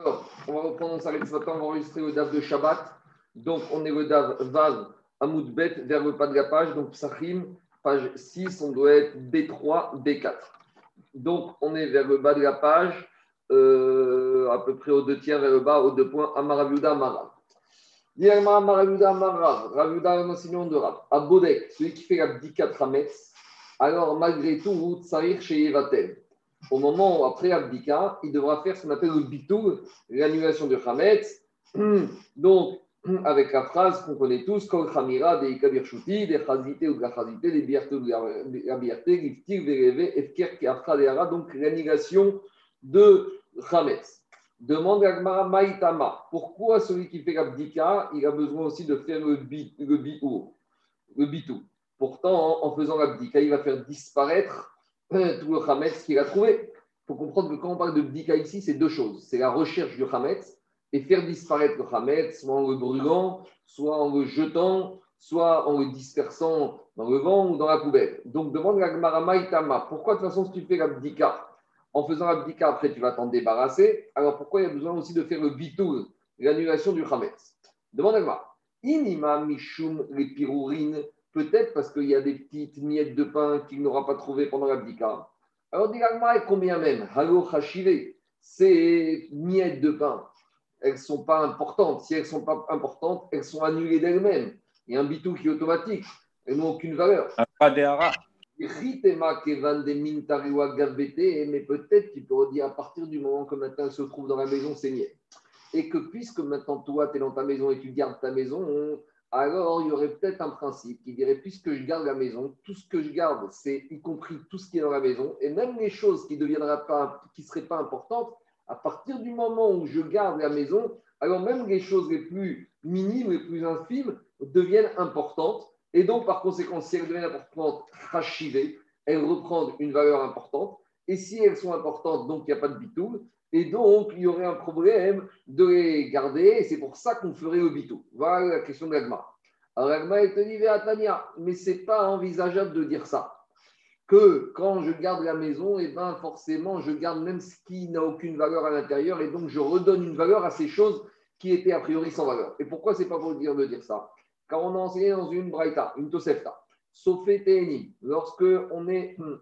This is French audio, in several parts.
Alors, on va reprendre, on s'arrête ce matin, on va enregistrer le DAF de Shabbat. Donc, on est le DAF Vav Amoudbet vers le pas de la page. Donc, Psachim, page 6, on doit être B3, B4. Donc, on est vers le bas de la page, euh, à peu près au deux tiers vers le bas, au deux points, Amaraviuda Amarav. Diagma Amaraviuda Amarav, Raviuda, un enseignant de Rav. Abodek, celui qui fait la Bdikat Rametz, alors malgré tout, Tsarir chez Yevatel. Au moment où, après Abdika, il devra faire ce qu'on appelle le bitou, l'annulation de Hametz. Donc, avec la phrase qu'on connaît tous, Kol Khamira, des Ikabir Shuti, des Chazité ou de la Chazité, des Bierte ou de Giftir, Vereve, Efker, Kiafra, donc l'annulation de Hametz. Demande à Gmara Maïtama, pourquoi celui qui fait l'abdika, il a besoin aussi de faire le, bi, le, bitou? Pourtant, en faisant l'abdika, il va faire disparaître tout le Hametz qu'il a trouvé. Il faut comprendre que quand on parle de bdika ici, c'est deux choses. C'est la recherche du Hametz et faire disparaître le Hametz, soit en le brûlant, soit en le jetant, soit en le dispersant dans le vent ou dans la poubelle. Donc demande la Gemara Maïtama, pourquoi de toute façon si tu fais l'abdika En faisant l'abdika, après tu vas t'en débarrasser? Alors pourquoi il y a besoin aussi de faire le bitul, l'annulation du Hametz Demande à Gemara. Inima mishum les peut-être parce qu'il y a des petites miettes de pain qu'il n'aura pas trouvées pendant l'abdika. Alors, dit combien même? Halo ces miettes de pain, elles ne sont pas importantes. Si elles ne sont pas importantes, elles sont annulées d'elles-mêmes. Il y a un bitou qui est automatique. Elles n'ont aucune valeur. Pas des haras. Mais peut-être qu'il peut dire à partir du moment que maintenant elle se trouve dans la maison, c'est niais. Et que puisque maintenant toi, tu es dans ta maison et tu gardes ta maison, alors il y aurait peut-être un principe qui dirait, puisque je garde la maison, tout ce que je garde, c'est y compris tout ce qui est dans la maison, et même les choses qui ne qui seraient pas importantes, à partir du moment où je garde la maison, alors même les choses les plus minimes, les plus infimes, deviennent importantes, et donc par conséquent, si elles deviennent importantes, rachivées, elles reprennent une valeur importante, et si elles sont importantes, donc il n'y a pas de bitoul, et donc, il y aurait un problème de les garder, et c'est pour ça qu'on ferait le bitou. Voilà la question de l'agma. Alors, l'agma, te dit, mais ce n'est pas envisageable de dire ça. Que quand je garde la maison, et eh ben forcément, je garde même ce qui n'a aucune valeur à l'intérieur, et donc je redonne une valeur à ces choses qui étaient a priori sans valeur. Et pourquoi c'est pas pour de dire ça? Car on a enseigné dans une braïta, une tosefta, sauf lorsque on est hmm,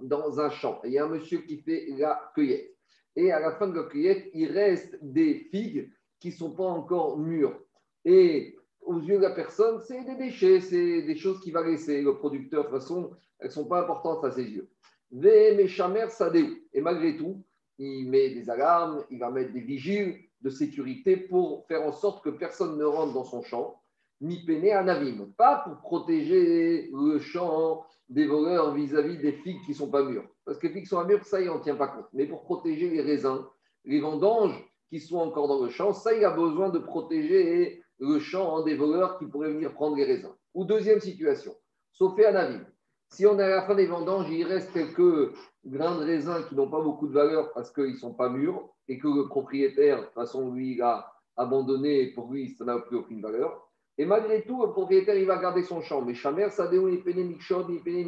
dans un champ, il y a un monsieur qui fait la cueillette et à la fin de la cueillette, il reste des figues qui ne sont pas encore mûres. Et aux yeux de la personne, c'est des déchets, c'est des choses qu'il va laisser. Le producteur, de toute façon, elles ne sont pas importantes à ses yeux. Et malgré tout, il met des alarmes, il va mettre des vigiles de sécurité pour faire en sorte que personne ne rentre dans son champ, ni peiner un avim. Pas pour protéger le champ des voleurs vis-à-vis des figues qui ne sont pas mûres. Parce que sont pas mûres, ça, il n'en tient pas compte. Mais pour protéger les raisins, les vendanges qui sont encore dans le champ, ça, il a besoin de protéger le champ des voleurs qui pourraient venir prendre les raisins. Ou deuxième situation, sauf un avis. Si on est à la fin des vendanges, il reste quelques grains de raisins qui n'ont pas beaucoup de valeur parce qu'ils ne sont pas mûrs et que le propriétaire, de toute façon, lui, il a abandonné, pour lui, ça n'a plus aucune valeur. Et malgré tout, le propriétaire, il va garder son champ. Mais Chamer, ça il péné Mikshod, il péné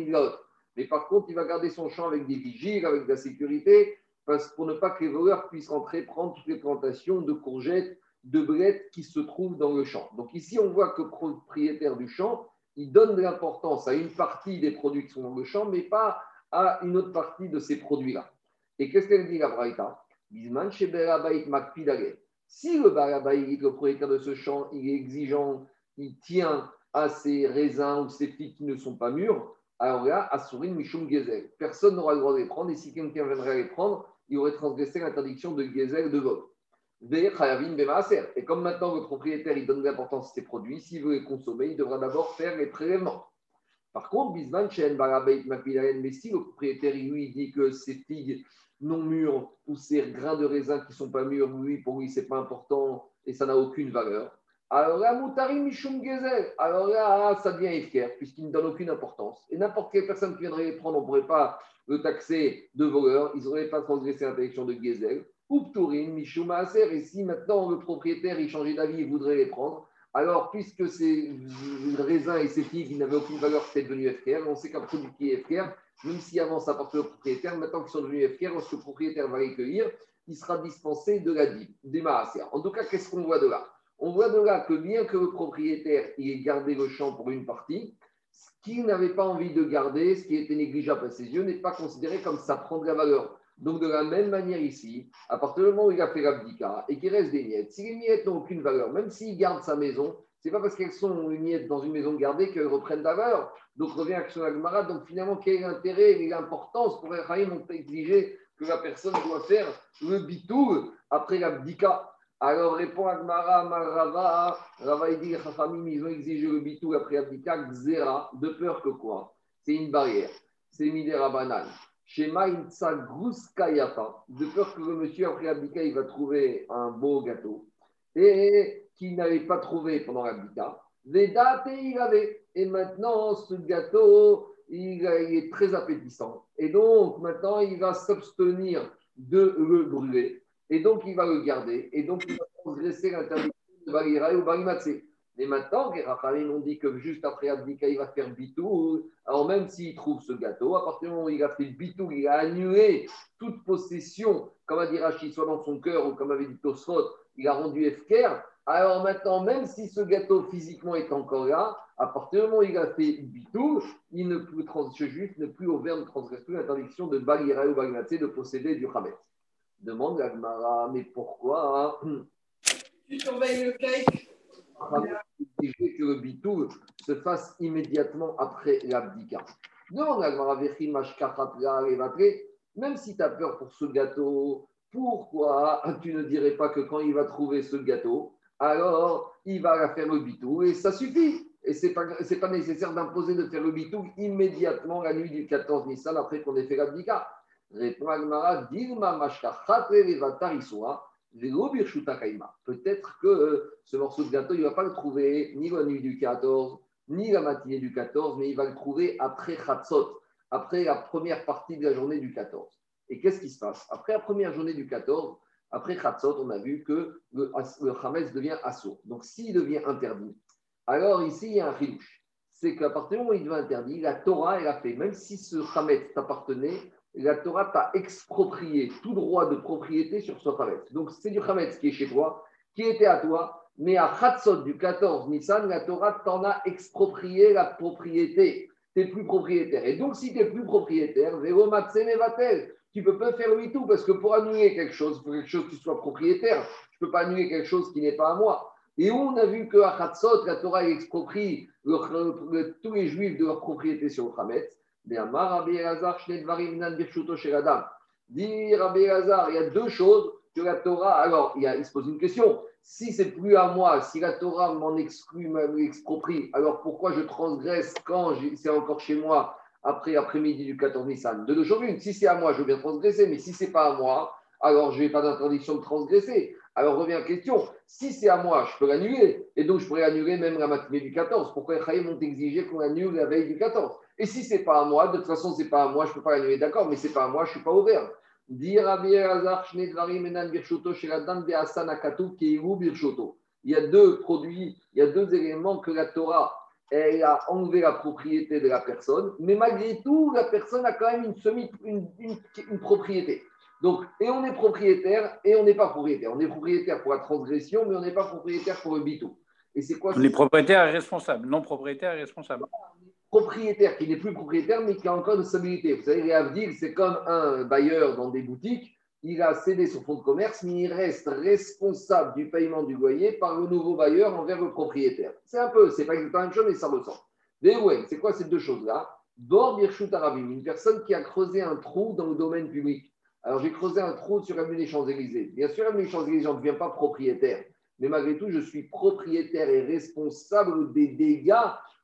Mais par contre, il va garder son champ avec des vigiles, avec de la sécurité, parce, pour ne pas que les voleurs puissent rentrer, prendre toutes les plantations de courgettes, de blettes qui se trouvent dans le champ. Donc ici, on voit que le propriétaire du champ, il donne de l'importance à une partie des produits qui sont dans le champ, mais pas à une autre partie de ces produits-là. Et qu'est-ce qu'elle dit la Braïta? Si le Barabaït, le propriétaire de ce champ, il est exigeant il tient à ces raisins ou ces figues qui ne sont pas mûrs, alors là, Asurin. Personne n'aura le droit de les prendre, et si quelqu'un viendrait les prendre, il aurait transgressé l'interdiction de Gezel de vol. Et comme maintenant le propriétaire il donne l'importance à ces produits, s'il veut les consommer, il devra d'abord faire les prélèvements. Par contre, Bisman mais si le propriétaire lui dit que ces figues non mûres ou ces grains de raisin qui ne sont pas mûrs, lui, pour lui, ce n'est pas important et ça n'a aucune valeur, alors là, Moutari Mishum. Alors là, ça devient efker, puisqu'il ne donne aucune importance. Et n'importe quelle personne qui viendrait les prendre, on ne pourrait pas le taxer de voleur. Ils n'auraient pas transgressé l'interdiction de Gezel. Ou Mishum Aser. Et si maintenant le propriétaire, il changeait d'avis, il voudrait les prendre, alors puisque ces raisins et ces figues, n'avaient aucune valeur, c'est devenu FKR. On sait qu'un produit qui est FKR, même si avant ça appartenait au propriétaire, maintenant qu'ils sont devenus FKR, lorsque le propriétaire va les cueillir, il sera dispensé de la dîme, des En tout cas, qu'est-ce qu'on voit de là? On voit de là que bien que le propriétaire ait gardé le champ pour une partie, ce qu'il n'avait pas envie de garder, ce qui était négligeable à ses yeux, n'est pas considéré comme ça prend de la valeur. Donc, de la même manière ici, à partir du moment où il a fait l'abdika et qu'il reste des miettes, si les miettes n'ont aucune valeur, même s'il garde sa maison, c'est pas parce qu'elles sont une miette dans une maison gardée qu'elles reprennent de la valeur. Donc, revient Action Agmara. Donc, finalement, quel est l'intérêt et l'importance pour Echaim On peut exiger que la personne doit faire le bitou après l'abdika. Alors, répond Agmara, Marava, Rava et dit ils ont exigé le bitou après l'abdika, Xera, de peur que quoi? C'est une barrière. C'est Midera banane. Shema de peur que le monsieur, après l'abdika, il va trouver un beau gâteau. Et qu'il n'avait pas trouvé pendant l'abdika. Vedate, il avait. Et maintenant, ce gâteau, il, est très appétissant. Et donc, maintenant, il va s'abstenir de le brûler. Et donc, il va le garder. Et donc, il va transgresser l'interdiction de Balira ou Balimatse. Mais maintenant, les Rachamim ont dit que juste après Abdika, il va faire bitou. Alors, même s'il trouve ce gâteau, à partir du moment où il a fait bitou, il a annulé toute possession, comme a dit Rachid, soit dans son cœur ou comme avait dit Tosfot, il a rendu Efker. Alors maintenant, même si ce gâteau physiquement est encore là, à partir du moment où il a fait bitou, il ne peut, ce juif ne plus ouvert de transgresser l'interdiction de Balira ou Balimatse de posséder du Hamet. Demande Agmara, mais pourquoi Tu surveilles le cake que le bitou se fasse immédiatement après l'abdika. même si tu as peur pour ce gâteau, pourquoi tu ne dirais pas que quand il va trouver ce gâteau, alors il va faire le bitou et ça suffit Et ce n'est pas, pas nécessaire d'imposer de faire le bitou immédiatement la nuit du 14 Nissan après qu'on ait fait l'abdika. Répond Agmara, Peut-être que euh, ce morceau de gâteau, il ne va pas le trouver ni la nuit du 14, ni la matinée du 14, mais il va le trouver après Khatsot, après la première partie de la journée du 14. Et qu'est-ce qui se passe? Après la première journée du 14, après Khatsot, on a vu que le, le devient assourd. Donc s'il devient interdit, alors ici, il y a un rilouche. C'est qu'à partir du moment où il devient interdit, la Torah, elle a fait, même si ce Hametz t'appartenait, la Torah t'a exproprié tout droit de propriété sur ce Hametz. Donc, c'est du Hametz qui est chez toi, qui était à toi, mais à Chatzot du 14 Nissan, la Torah t'en a exproprié la propriété. Tu n'es plus propriétaire. Et donc, si tu n'es plus propriétaire, tu peux pas faire oui tout, parce que pour annuler quelque chose, pour quelque chose qui soit propriétaire, je ne peux pas annuler quelque chose qui n'est pas à moi. Et on a vu que à Chatzot, la Torah exproprie tous les juifs de leur propriété sur le Hametz. Dit Rabbi il y a deux choses que la Torah. Alors, il, se pose une question. Si c'est plus à moi, si la Torah m'en exclut, m'exproprie, alors pourquoi je transgresse quand c'est encore chez moi après l'après-midi du 14 Nissan? De deux choses une. Si c'est à moi, je veux bien transgresser, mais si c'est pas à moi, alors je n'ai pas d'interdiction de transgresser. Alors revient la question, si c'est à moi, je peux l'annuler, et donc je pourrais annuler même la matinée du 14. Pourquoi les Chaïm ont exigé qu'on annule la veille du 14 Et si c'est pas à moi, de toute façon, c'est pas à moi, je ne peux pas l'annuler, d'accord, mais c'est pas à moi, je ne suis pas ouvert. Il y a deux produits, il y a deux éléments que la Torah, elle a enlevé la propriété de la personne, mais malgré tout, la personne a quand même une, semi, une, une propriété. Donc, et on est propriétaire et on n'est pas propriétaire. On est propriétaire pour la transgression, mais on n'est pas propriétaire pour le bitou. Et c'est quoi On est propriétaire et responsable, non propriétaire et responsable. Propriétaire qui n'est plus propriétaire, mais qui a encore une stabilité. Vous savez, les c'est comme un bailleur dans des boutiques. Il a cédé son fonds de commerce, mais il reste responsable du paiement du loyer par le nouveau bailleur envers le propriétaire. C'est un peu, c'est pas exactement la même chose, mais ça ressemble. c'est quoi ces deux choses-là? Bord Birchut Arabim, une personne qui a creusé un trou dans le domaine public alors j'ai creusé un trou sur l'avenue des Champs-Élysées. Bien sûr, l'avenue des Champs-Élysées, je ne deviens pas propriétaire. Mais malgré tout, je suis propriétaire et responsable des dégâts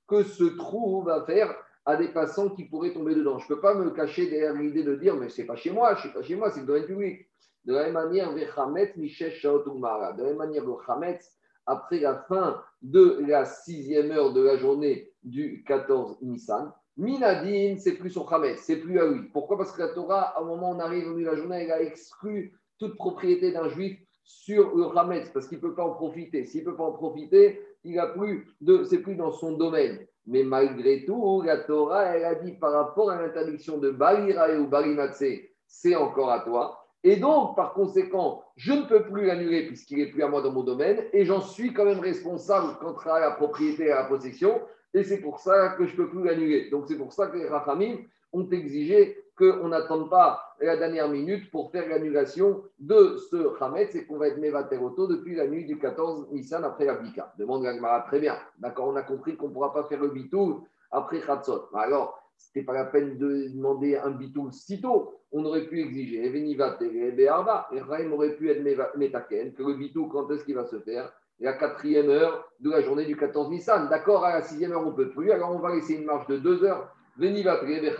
que ce trou va faire à des passants qui pourraient tomber dedans. Je ne peux pas me cacher derrière l'idée de dire, mais ce n'est pas chez moi, je suis pas chez moi, c'est le domaine public. De la même manière, de la même manière, le Hametz, après la fin de la sixième heure de la journée du 14 Nissan, Minadine, c'est plus son Khamet, c'est plus à. Pourquoi? Parce que la Torah, au moment où on arrive au milieu de la journée, elle a exclu toute propriété d'un juif sur le Khamet, parce qu'il ne peut pas en profiter. S'il ne peut pas en profiter, il a plus de, c'est plus dans son domaine. Mais malgré tout, la Torah, elle a dit par rapport à l'interdiction de Balira ou Balimatse, c'est encore à toi. Et donc, par conséquent, je ne peux plus l'annuler puisqu'il n'est plus à moi dans mon domaine et j'en suis quand même responsable quant à la propriété et à la possession. Et c'est pour ça que je ne peux plus l'annuler. Donc, c'est pour ça que les Rachamim ont exigé qu'on n'attende pas la dernière minute pour faire l'annulation de ce Hametz et qu'on va être Mevateroto depuis la nuit du 14 Nissan après l'Abdika. Demande Gagmara, très bien. D'accord, on a compris qu'on ne pourra pas faire le bitou après Khatsot. Alors, ce n'était pas la peine de demander un bitou sitôt. On aurait pu exiger Evenivat et. Et Raim aurait pu être Metaken, que le bitou, quand est-ce qu'il va se faire? La quatrième heure de la journée du 14 Nissan. D'accord, à la sixième heure, on ne peut plus. Alors, on va laisser une marge de deux heures. Venivat et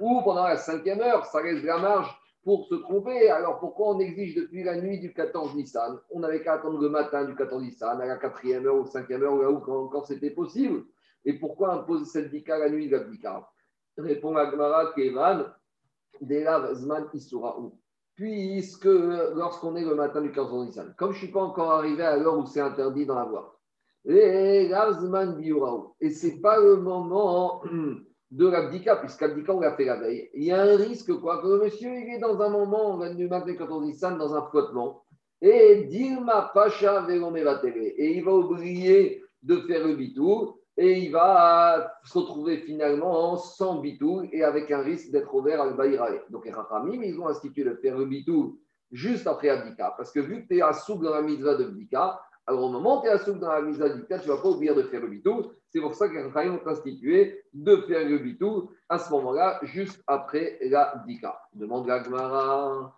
ou pendant la cinquième heure, ça reste la marge pour se tromper. Alors pourquoi on exige depuis la nuit du 14 Nissan? On n'avait qu'à attendre le matin du 14 Nissan, à la quatrième heure ou cinquième heure, là où encore c'était possible. Et pourquoi imposer cette dika la nuit de la dika Répond Agmara Kevan, Delav Zman Isuraou. Puisque lorsqu'on est le matin du 14 Nissan, comme je ne suis pas encore arrivé à l'heure où c'est interdit dans la voie, et ce n'est pas le moment de l'abdika, puisqu'abdika, on l'a fait la veille. Il y a un risque, quoi, que le monsieur, il est dans un moment, on va du matin quand on dit ça, dans un flottement, et Dilma Pacha et il va oublier de faire le bitou, et il va se retrouver finalement sans bitou, et avec un risque d'être ouvert à le Donc les Rachamim, ils ont institué de faire le bitou juste après abdika, parce que vu que tu es à dans la mitzvah de abdika, alors, au moment où tu es assoupli dans la mise à tu ne vas pas oublier de faire le bitou. C'est pour ça qu'ils ont institué de faire le bitou à ce moment-là, juste après la dika. Demande la Gemara,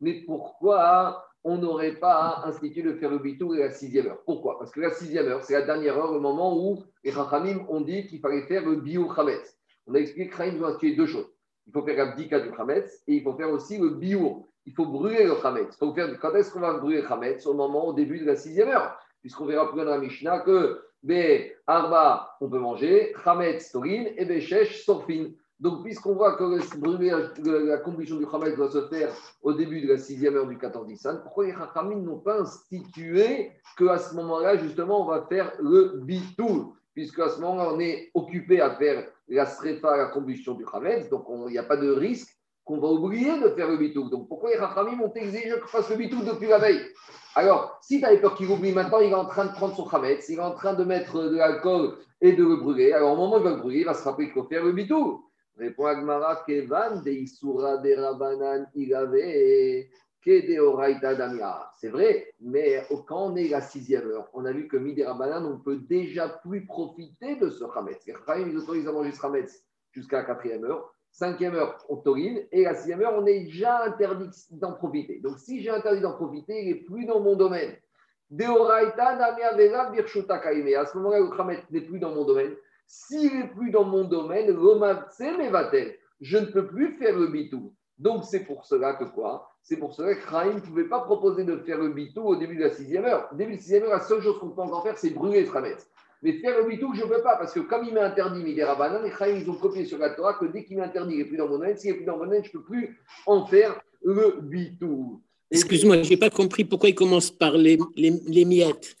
mais pourquoi on n'aurait pas institué de faire le bitou à la sixième heure? Pourquoi? Parce que la sixième heure, c'est la dernière heure, le moment où les Rachamim ont dit qu'il fallait faire le bio Chametz. On a expliqué que Chaim ont institué deux choses. Il faut faire la dika du Chametz et il faut faire aussi le bio il faut brûler le Hametz. Quand est-ce qu'on va brûler le Hametz Au moment, au début de la sixième heure. Puisqu'on verra plus dans la Mishnah que Be Arba, on peut manger, Hametz, Torin, et Beshesh, Sorfin. Donc, puisqu'on voit que brûler la combustion du Hametz doit se faire au début de la sixième heure du 14 Nissan, pourquoi les Hachamim n'ont pas institué qu'à ce moment-là, justement, on va faire le bitou Puisqu'à ce moment-là, on est occupé à faire la srefa, la combustion du Hametz, donc il n'y a pas de risque qu'on va oublier de faire le bitou. Donc pourquoi les Rachamim ont exigé que fasse le bitou depuis la veille? Alors, si tu avais peur qu'il oublie maintenant, il est en train de prendre son khametz, il est en train de mettre de l'alcool et de le brûler. Alors au moment où il va le brûler, il va se rappeler qu'il faut faire le bitou. Répond Agmara Kevan de Isura de Rabanan Ilave C'est vrai, mais quand on est la sixième heure, on a vu que midi Rabanan, on peut déjà plus profiter de ce khametz. Les Rachamim, ils autorisent à manger ce khametz jusqu'à la quatrième heure cinquième heure, on taurine, et la sixième heure, on est déjà interdit d'en profiter. Donc, si j'ai interdit d'en profiter, il n'est plus dans mon domaine. À ce moment-là, le Khamet n'est plus dans mon domaine. S'il n'est plus dans mon domaine, je ne peux plus faire le bitou. Donc, c'est pour cela que quoi? C'est pour cela que Rahim ne pouvait pas proposer de faire le bitou au début de la sixième heure. Au début de la sixième heure, la seule chose qu'on peut encore faire, c'est brûler le Khamet. Mais faire le bitou, je ne peux pas, parce que comme il m'a interdit Midera Banan, les Chaim, ils ont copié sur la Torah que dès qu'il m'interdit, il n'est plus dans mon domaine. S'il n'est plus dans mon domaine, je ne peux plus en faire le bitou. Excuse-moi, je n'ai pas compris pourquoi il commence par les, les, miettes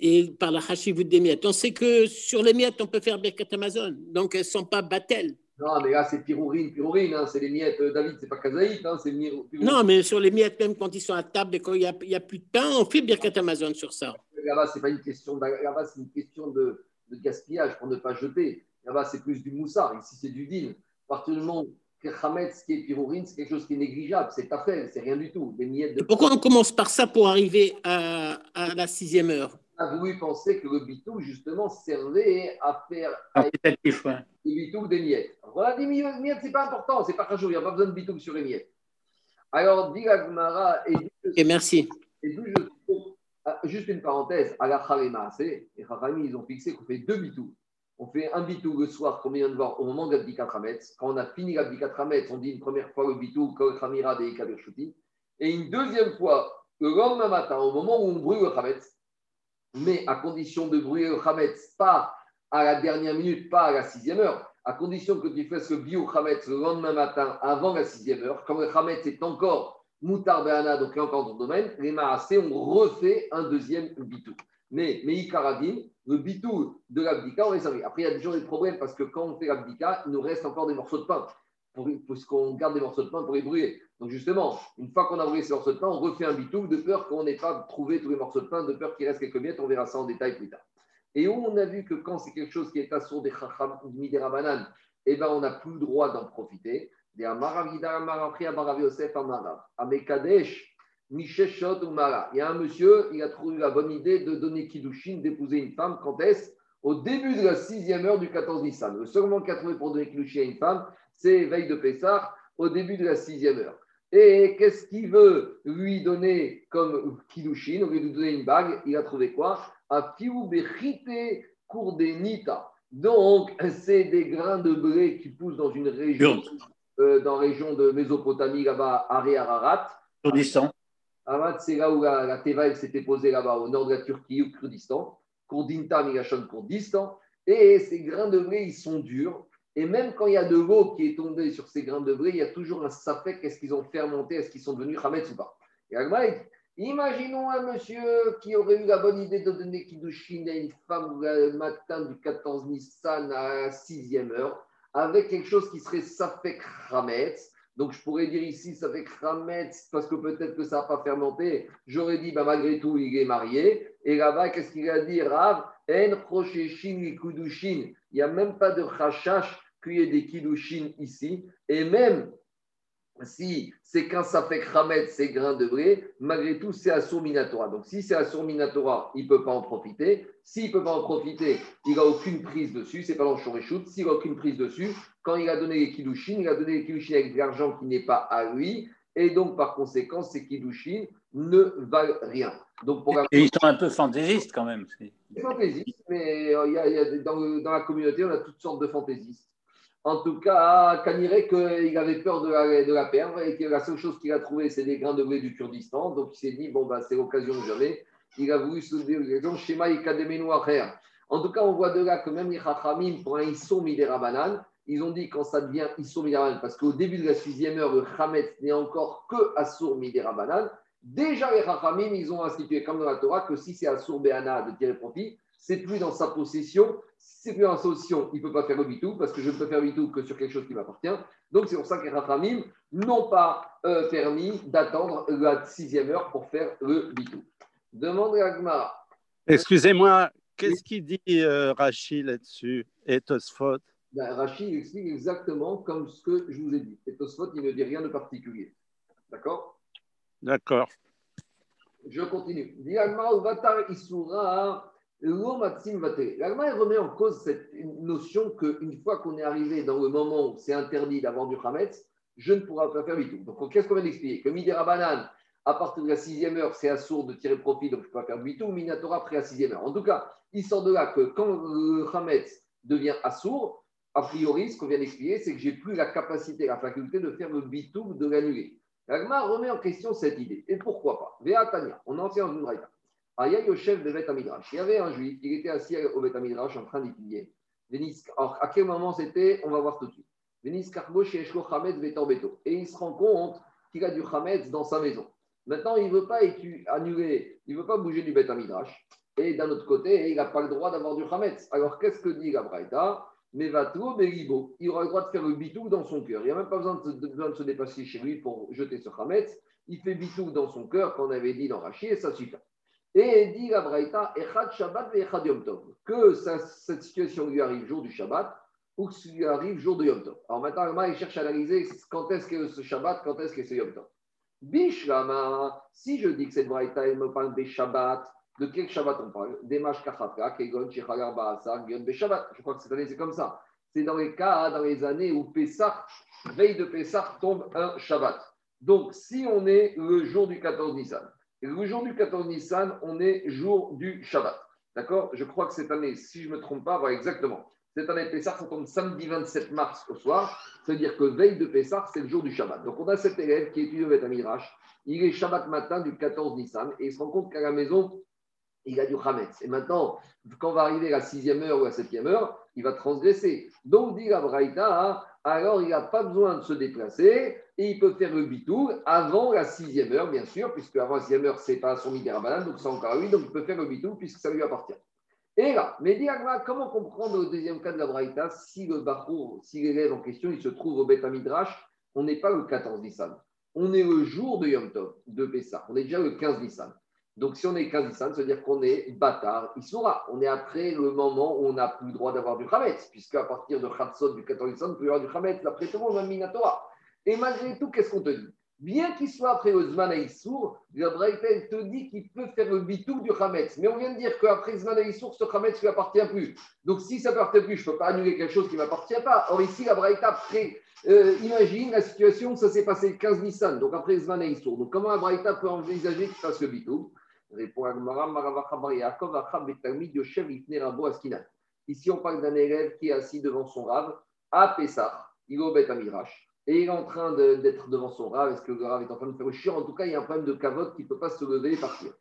et par la hachivut des miettes. On sait que sur les miettes, on peut faire Birkat Amazon, donc elles ne sont pas battelles. Non, mais là, c'est pirourine, pirourine, hein, c'est les miettes, euh, David, c'est pas kazaït, hein, c'est Non, mais sur les miettes, même quand ils sont à table et quand il n'y a, a, plus de pain, on fait Birkat Amazon sur ça là-bas, ce n'est pas une question, là c'est une question de, gaspillage pour ne pas jeter. Là-bas, c'est plus du moussard. Ici, c'est du din. À partir du moment que Hametz, qui est pyrourine, c'est quelque chose qui est négligeable. C'est pas fait, c'est rien du tout. Des miettes de... Pourquoi on commence par ça pour arriver à, la sixième heure? A voulu penser que le bitou, justement, servait à faire. Un ouais. Des bitou des miettes. Voilà, des miettes, c'est pas important. C'est pas très Il n'y a pas besoin de bitou sur les miettes. Alors, dit Gmara et. Et merci. Et d'où je ah, juste une parenthèse, à la les ils ont fixé qu'on fait deux bitous. On fait un bitou le soir, comme on vient de voir, au moment de l'abdikat Rametz. Quand on a fini l'abdikat Rametz, on dit une première fois le bitou, Kol Khamira de Et une deuxième fois, le lendemain matin, au moment où on brûle le Rametz, mais à condition de brûler le Rametz, pas à la dernière minute, pas à la sixième heure, à condition que tu fasses le bio Hametz le lendemain matin, avant la sixième heure, quand le Hametz est encore Moutar Be'ana, donc là encore dans le domaine, les Maasé, on refait un deuxième bitou. Mais, mais le bitou de l'abdika, on les Après, il y a toujours des problèmes parce que quand on fait l'abdika, il nous reste encore des morceaux de pain. pour, qu'on garde des morceaux de pain pour les brûler. Donc justement, une fois qu'on a brûlé ces morceaux de pain, on refait un bitou de peur qu'on n'ait pas trouvé tous les morceaux de pain, de peur qu'il reste quelques miettes. On verra ça en détail plus tard. Et où on a vu que quand c'est quelque chose qui est assourd des banane, eh ben on n'a plus le droit d'en profiter. Il y a un monsieur, il a trouvé la bonne idée de donner Kiddushin, d'épouser une femme. Quand est-ce? Au début de la sixième heure du 14 Nissan. Le second moment qu'il a trouvé pour donner Kiddushin à une femme, c'est veille de Pessah, au début de la sixième heure. Et qu'est-ce qu'il veut lui donner comme Kiddushin Au lieu de lui donner une bague, il a trouvé quoi? A Nita. Donc, c'est des grains de blé qui poussent dans une région, euh, dans la région de Mésopotamie, là-bas, à Ararat. Kurdistan. Ararat, c'est là où la, la s'était posée, là-bas, au nord de la Turquie, au Kurdistan. Kurdinta, Migashon, Kurdistan. Et ces grains de blé, ils sont durs. Et même quand il y a de l'eau qui est tombée sur ces grains de blé, il y a toujours un sapek. Est-ce qu'ils ont fermenté Est-ce qu'ils sont devenus Hametz ou pas Et Imaginons un monsieur qui aurait eu la bonne idée de donner Kiddushin à une femme le matin du 14 Nissan à 6e heure, avec quelque chose qui serait Safek Hametz. Donc je pourrais dire ici Safek Hametz parce que peut-être que ça n'a pas fermenté. J'aurais dit bah, malgré tout il est marié. Et là-bas, qu'est-ce qu'il a dit Rav? En Il n'y a même pas de Chachash qu'il y ait des Kiddushin ici. Et même si c'est qu'un safek ramet, c'est grain de blé, malgré tout, c'est Assur Minatora. Donc, si c'est Assur Minatora, il ne peut pas en profiter. S'il ne peut pas en profiter, il n'a aucune prise dessus. C'est pas dans shoot. S'il n'a aucune prise dessus, quand il a donné les Kiddushin, il a donné les Kiddushin avec de l'argent qui n'est pas à lui. Et donc, par conséquent, ces Kiddushin ne valent rien. Donc, pour Et ils sont un peu fantaisistes quand même. C'est fantaisistes, mais euh, y a, dans, la communauté, on a toutes sortes de fantaisistes. En tout cas, Kanirek, qu'il avait peur de la, de la, perdre et que la seule chose qu'il a trouvée, c'est des grains de blé du Kurdistan. Donc, il s'est dit, bon, bah, c'est l'occasion de jamais. Il a voulu se dire, schéma et En tout cas, on voit de là que même les Chachamim, pour un Issour Midera ils ont dit quand ça devient Issour Midera parce qu'au début de la sixième heure, le Chametz n'est encore que Assour Midera Déjà, les Chachamim, ils ont institué, comme dans la Torah, que si c'est Assour Béana de tirer profit, c'est plus dans sa possession. Si c'est plus dans sa possession, il ne peut pas faire le bitou parce que je ne peux faire le bitou que sur quelque chose qui m'appartient. Donc c'est pour ça que les Rachamim n'ont pas euh, permis d'attendre la sixième heure pour faire le bitou. Demande à Agmara. Excusez-moi, qu'est-ce qu'il dit euh, Rachid là-dessus et Tosfot ben, Rachid explique exactement comme ce que je vous ai dit. Et Tosfot, il ne dit rien de particulier. D'accord? D'accord. Je continue. L'Agma remet en cause cette notion qu'une fois qu'on est arrivé dans le moment où c'est interdit d'avoir du Hametz, je ne pourrai pas faire du. Donc, qu'est-ce qu'on vient d'expliquer? Que Midera Banane, à partir de la sixième heure, c'est assourd de tirer profit, donc je ne peux pas faire du tout. Minatora après la sixième heure. En tout cas, il sort de là que quand le Hametz devient assourd, a priori, ce qu'on vient d'expliquer, c'est que j'ai plus la capacité, la faculté de faire le bitou, de l'annuler. L'Agma remet en question cette idée. Et pourquoi pas? Véa Tania, on en sait une braïta. Aya chef de Betamidrash. Il y avait un juif, il était assis au Betamidrash en train d'étudier. Alors, à quel moment c'était? On va voir tout de suite. Et il se rend compte qu'il a du Hametz dans sa maison. Maintenant, il ne veut pas annuler, il ne veut pas bouger du Betamidrash. Et d'un autre côté, il n'a pas le droit d'avoir du Hametz. Alors, qu'est-ce que dit la Mevatro Beribo. Il aura le droit de faire le bitou dans son cœur. Il n'y a même pas besoin de, se dépasser chez lui pour jeter ce Hametz. Il fait bitou dans son cœur, qu'on avait dit dans Rachid, et ça suffit. Et dit la Braïta, Echad Shabbat et Yom Tov, que cette situation lui arrive jour du Shabbat ou que ça lui arrive jour de Yom Tov. Alors maintenant, il cherche à analyser quand est-ce que ce Shabbat, quand est-ce que c'est Yom Tov. Bishlama, si je dis que cette Braïta, elle me parle des Shabbats, de quel Shabbat on parle Des Kachatra, Kegon, Shechagar, Baasar, Gion, Shabbat. Je crois que cette année, c'est comme ça. C'est dans les cas, dans les années où Pessah, veille de Pessah, tombe un Shabbat. Donc, si on est le jour du 14 Nissan, le jour du 14 Nissan, on est jour du Shabbat. D'accord? Je crois que cette année, si je ne me trompe pas, voilà exactement. Cette année, Pessah, ça tombe samedi 27 mars au soir. C'est-à-dire que veille de Pessah, c'est le jour du Shabbat. Donc, on a cet élève qui étudie au Midrash. Il est Shabbat matin du 14 Nissan et il se rend compte qu'à la maison, il a du Hametz. Et maintenant, quand va arriver la sixième heure ou la septième heure, il va transgresser. Donc, dit la Braïta, alors il n'a pas besoin de se déplacer et il peut faire le bitou avant la sixième heure, bien sûr, puisque avant la sixième heure, c'est pas son banane, donc c'est encore lui, donc il peut faire le bitou puisque ça lui appartient. Et là, mais Agma, comment comprendre le deuxième cas de la Braïta si le Bachour, si l'élève en question, il se trouve au Beth Midrash, on n'est pas le 14 Nissan. On est le jour de Yom Tov, de Pessah. On est déjà le 15 Nissan. Donc, si on est 15 Nissan, ça veut dire qu'on est bâtard, Issoura. On est après le moment où on n'a plus le droit d'avoir du Khametz, puisque à partir de Khatsot du 14 Nissan, on peut y avoir du Khametz. Après tout le monde, Minatora. Et malgré tout, qu'est-ce qu'on te dit? Bien qu'il soit après le Zman Aïssour, la Braïta, te dit qu'il peut faire le bitou du Khametz. Mais on vient de dire qu'après Zman Aïssour, ce Khametz ne lui appartient plus. Donc, si ça ne appartient plus, je ne peux pas annuler quelque chose qui ne m'appartient pas. Or, ici, la Braïta, euh, imagine la situation, ça s'est passé le 15 Nissan, donc après Zman Aïssour. Donc, comment la Braïta peut envisager qu'il fasse le bitou Répond Agmara, Maravacha Bar Yaakov, Achab Betalmid, Yoshev, Ifne Rabo Askinan. Ici, on parle d'un élève qui est assis devant son rave à Pessah, il est au et il est en train d'être devant son rave. Est-ce que le rave est en train de faire le chien En tout cas, il y a un problème de cavote qui ne peut pas se lever et partir.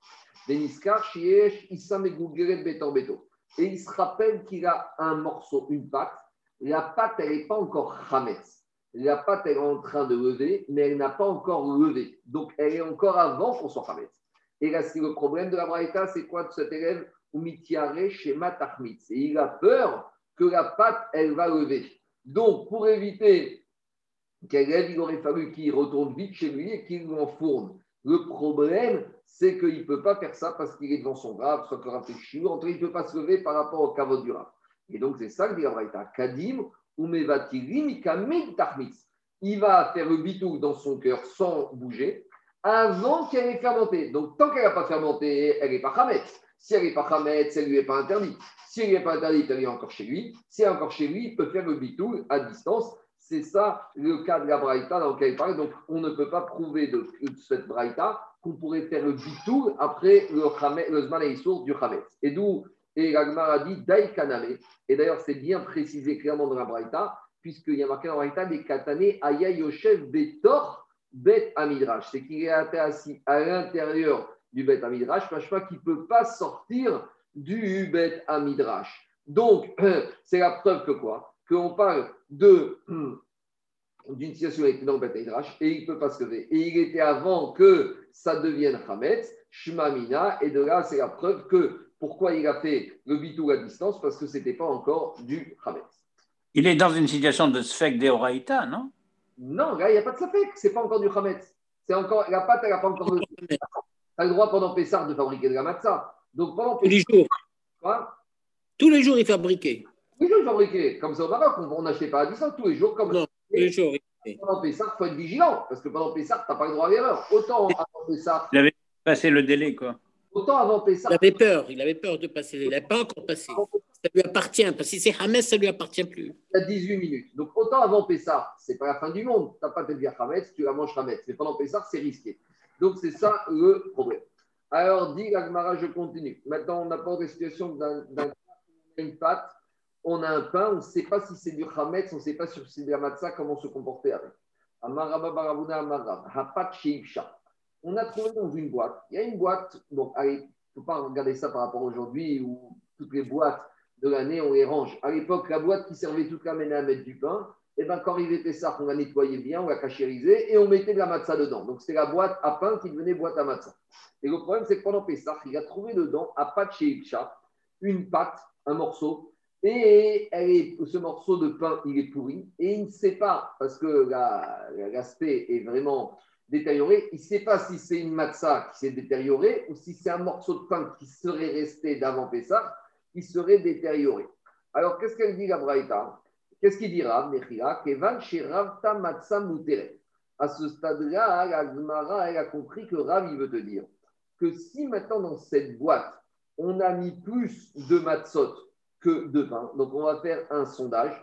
Deniskar, Shiesh, Issam et Beto. Et il se rappelle qu'il a un morceau, une pâte. La pâte, elle n'est pas encore Hametz. La pâte, elle est en train de lever, mais elle n'a pas encore levé. Donc, elle est encore avant qu'on soit Hametz. Et là, le problème de la Braïta, c'est quoi de cet élève Umitiare Shema Tachmitz. Et il a peur que la pâte, elle va lever. Donc, pour éviter qu'elle lève, il aurait fallu qu'il retourne vite chez lui et qu'il l'enfourne. Le problème, c'est qu'il ne peut pas faire ça parce qu'il est devant son grave, soit que réfléchit, en tout cas, il ne peut pas se lever par rapport au caveau du rave. Et donc, c'est ça que dit la Braïta. Kadim, umevatirim, tachmitz. Il va faire le bitou dans son cœur sans bouger avant qu'elle ait fermenté. Donc, tant qu'elle n'a pas fermenté, elle n'est pas Hametz. Si elle n'est pas Hametz, elle ne lui est pas interdite. Si elle n'est pas interdite, elle est encore chez lui. Si elle est encore chez lui, il peut faire le bitou à distance. C'est ça le cas de la Braïta dans lequel il parle. Donc, on ne peut pas prouver de, cette Braïta qu'on pourrait faire le bitou après le, Hametz- le Zman Aïssour du Hametz. Et d'où, et Ragmar a dit. Et d'ailleurs, c'est bien précisé clairement dans la Braïta, puisqu'il y a marqué dans la Braïta des Katane Aya Yoshev Betor Bet Amidrash. C'est qu'il est assis à l'intérieur du Bet Amidrash, pas qu'il ne peut pas sortir du Bet Amidrash. Donc, c'est la preuve que quoi? Qu'on parle de d'une situation était dans le Bet Midrash et il ne peut pas se lever. Et il était avant que ça devienne Hametz, Shmamina, et de là, c'est la preuve que pourquoi il a fait le bitou à distance Parce que ce n'était pas encore du Hametz. Il est dans une situation de sphèque d'Eoraïta, non? Non, là, il n'y a pas de safek, c'est pas encore du Hametz. C'est encore, la pâte, elle n'a pas encore. Tu as le droit pendant Pessar de fabriquer de la matzah. Donc pendant Tous les jours. quoi? Tous les jours, il fabriquait. tous les jours fabriquer. Comme ça au Maroc, on n'achetait pas à distance tous les jours. Comme Non, tous les jours. pendant Pessar, il faut être vigilant. Parce que pendant Pessar, tu n'as pas le droit à l'erreur. Autant avant Pessar, Passer le délai, quoi. autant avant Pessar. Il avait peur. Il avait peur de passer. Il n'a pas encore passé. Ça lui appartient. Parce que si c'est Hamas, ça lui appartient plus. Il y a 18 minutes. Donc, autant avant Pessah, c'est pas la fin du monde. Tu n'as pas de bien Hametz, tu la manges Hametz. Mais pendant Pessah, c'est risqué. Donc, c'est ça le problème. Alors, dit Gagmara, je continue. Maintenant, on apporte des situations d'un une pâte, on a un pain, on ne sait pas si c'est du Hametz, on ne sait pas si c'est de la matzah, comment se comporter avec. On a trouvé dans une boîte. Il y a une boîte, donc, allez, il ne faut pas regarder ça par rapport aujourd'hui où toutes les boîtes de l'année, on les range. À l'époque, la boîte qui servait toute l'année à mettre du pain, et ben, quand était ça, on la nettoyait bien, on la cachérisait et on mettait de la matzah dedans. Donc, c'était la boîte à pain qui devenait boîte à matzah. Et le problème, c'est que pendant Pessah, il a trouvé dedans, à pâte chez une pâte, un morceau, et elle ce morceau de pain, il est pourri, et il ne sait pas, parce que la- l'aspect est vraiment détérioré, il ne sait pas si c'est une matzah qui s'est détériorée ou si c'est un morceau de pain qui serait resté d'avant Pessah, qui serait détérioré. Alors, qu'est-ce qu'elle dit, la Braïta? Qu'est-ce qu'il dit Rav Nechira Kevan chez Ravta Muteret. À ce stade-là, la elle a compris que Rav, il veut te dire que si maintenant dans cette boîte, on a mis plus de matzot que de pain, donc on va faire un sondage,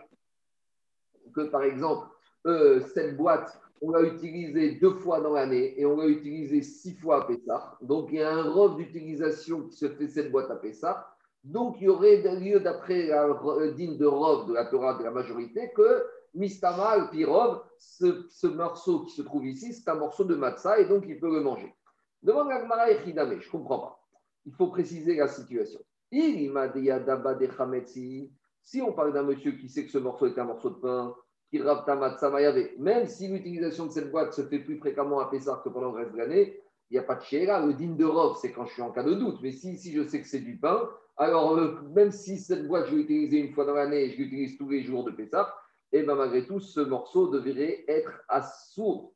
que par exemple, euh, cette boîte, on l'a utilisée deux fois dans l'année et on l'a utilisée six fois à Pessah. Donc il y a un rov d'utilisation qui se fait cette boîte à Pessah. Donc il y aurait lieu, d'après la euh, digne de rov de la Torah de la majorité, que Mistama, al Pirov, ce, ce morceau qui se trouve ici, c'est un morceau de matzah et donc il peut le manger. Demande à Gmara et je ne comprends pas. Il faut préciser la situation. Si on parle d'un monsieur qui sait que ce morceau est un morceau de pain, qui rabta matzah mayave, même si l'utilisation de cette boîte se fait plus fréquemment à Pessah que pendant le reste de l'année, il n'y a pas de chéra. Le din de c'est quand je suis en cas de doute. Mais si, si je sais que c'est du pain, alors euh, même si cette boîte, je vais l'utiliser une fois dans l'année et je l'utilise tous les jours de Pessah, et bien malgré tout, ce morceau devrait être assourd.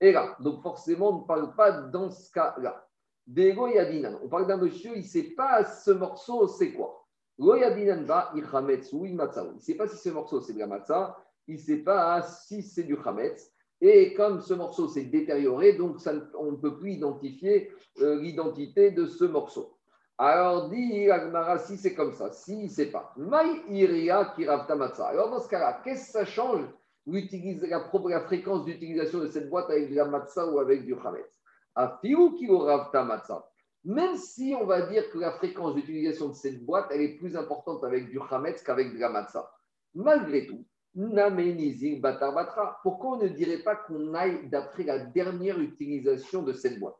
Et là, donc forcément, on ne parle pas dans ce cas-là. Dego Yadinan, on parle d'un monsieur, il ne sait pas ce morceau, c'est quoi. Lo ba il ne sait pas si ce morceau c'est de la matzah, il ne sait pas si c'est du chametz. Et comme ce morceau s'est détérioré, donc on ne peut plus identifier euh, l'identité de ce morceau. Alors dit Agmara, si c'est comme ça, si ne sait pas. Maï iria kiravta matzah. Alors dans ce cas-là, qu'est-ce que ça change la, la fréquence d'utilisation de cette boîte avec de la matzah ou avec du chametz A fiou kiravta matzah. Même si on va dire que la fréquence d'utilisation de cette boîte, elle est plus importante avec du chametz qu'avec de la matzah. Malgré tout, pourquoi on ne dirait pas qu'on aille d'après la dernière utilisation de cette boîte?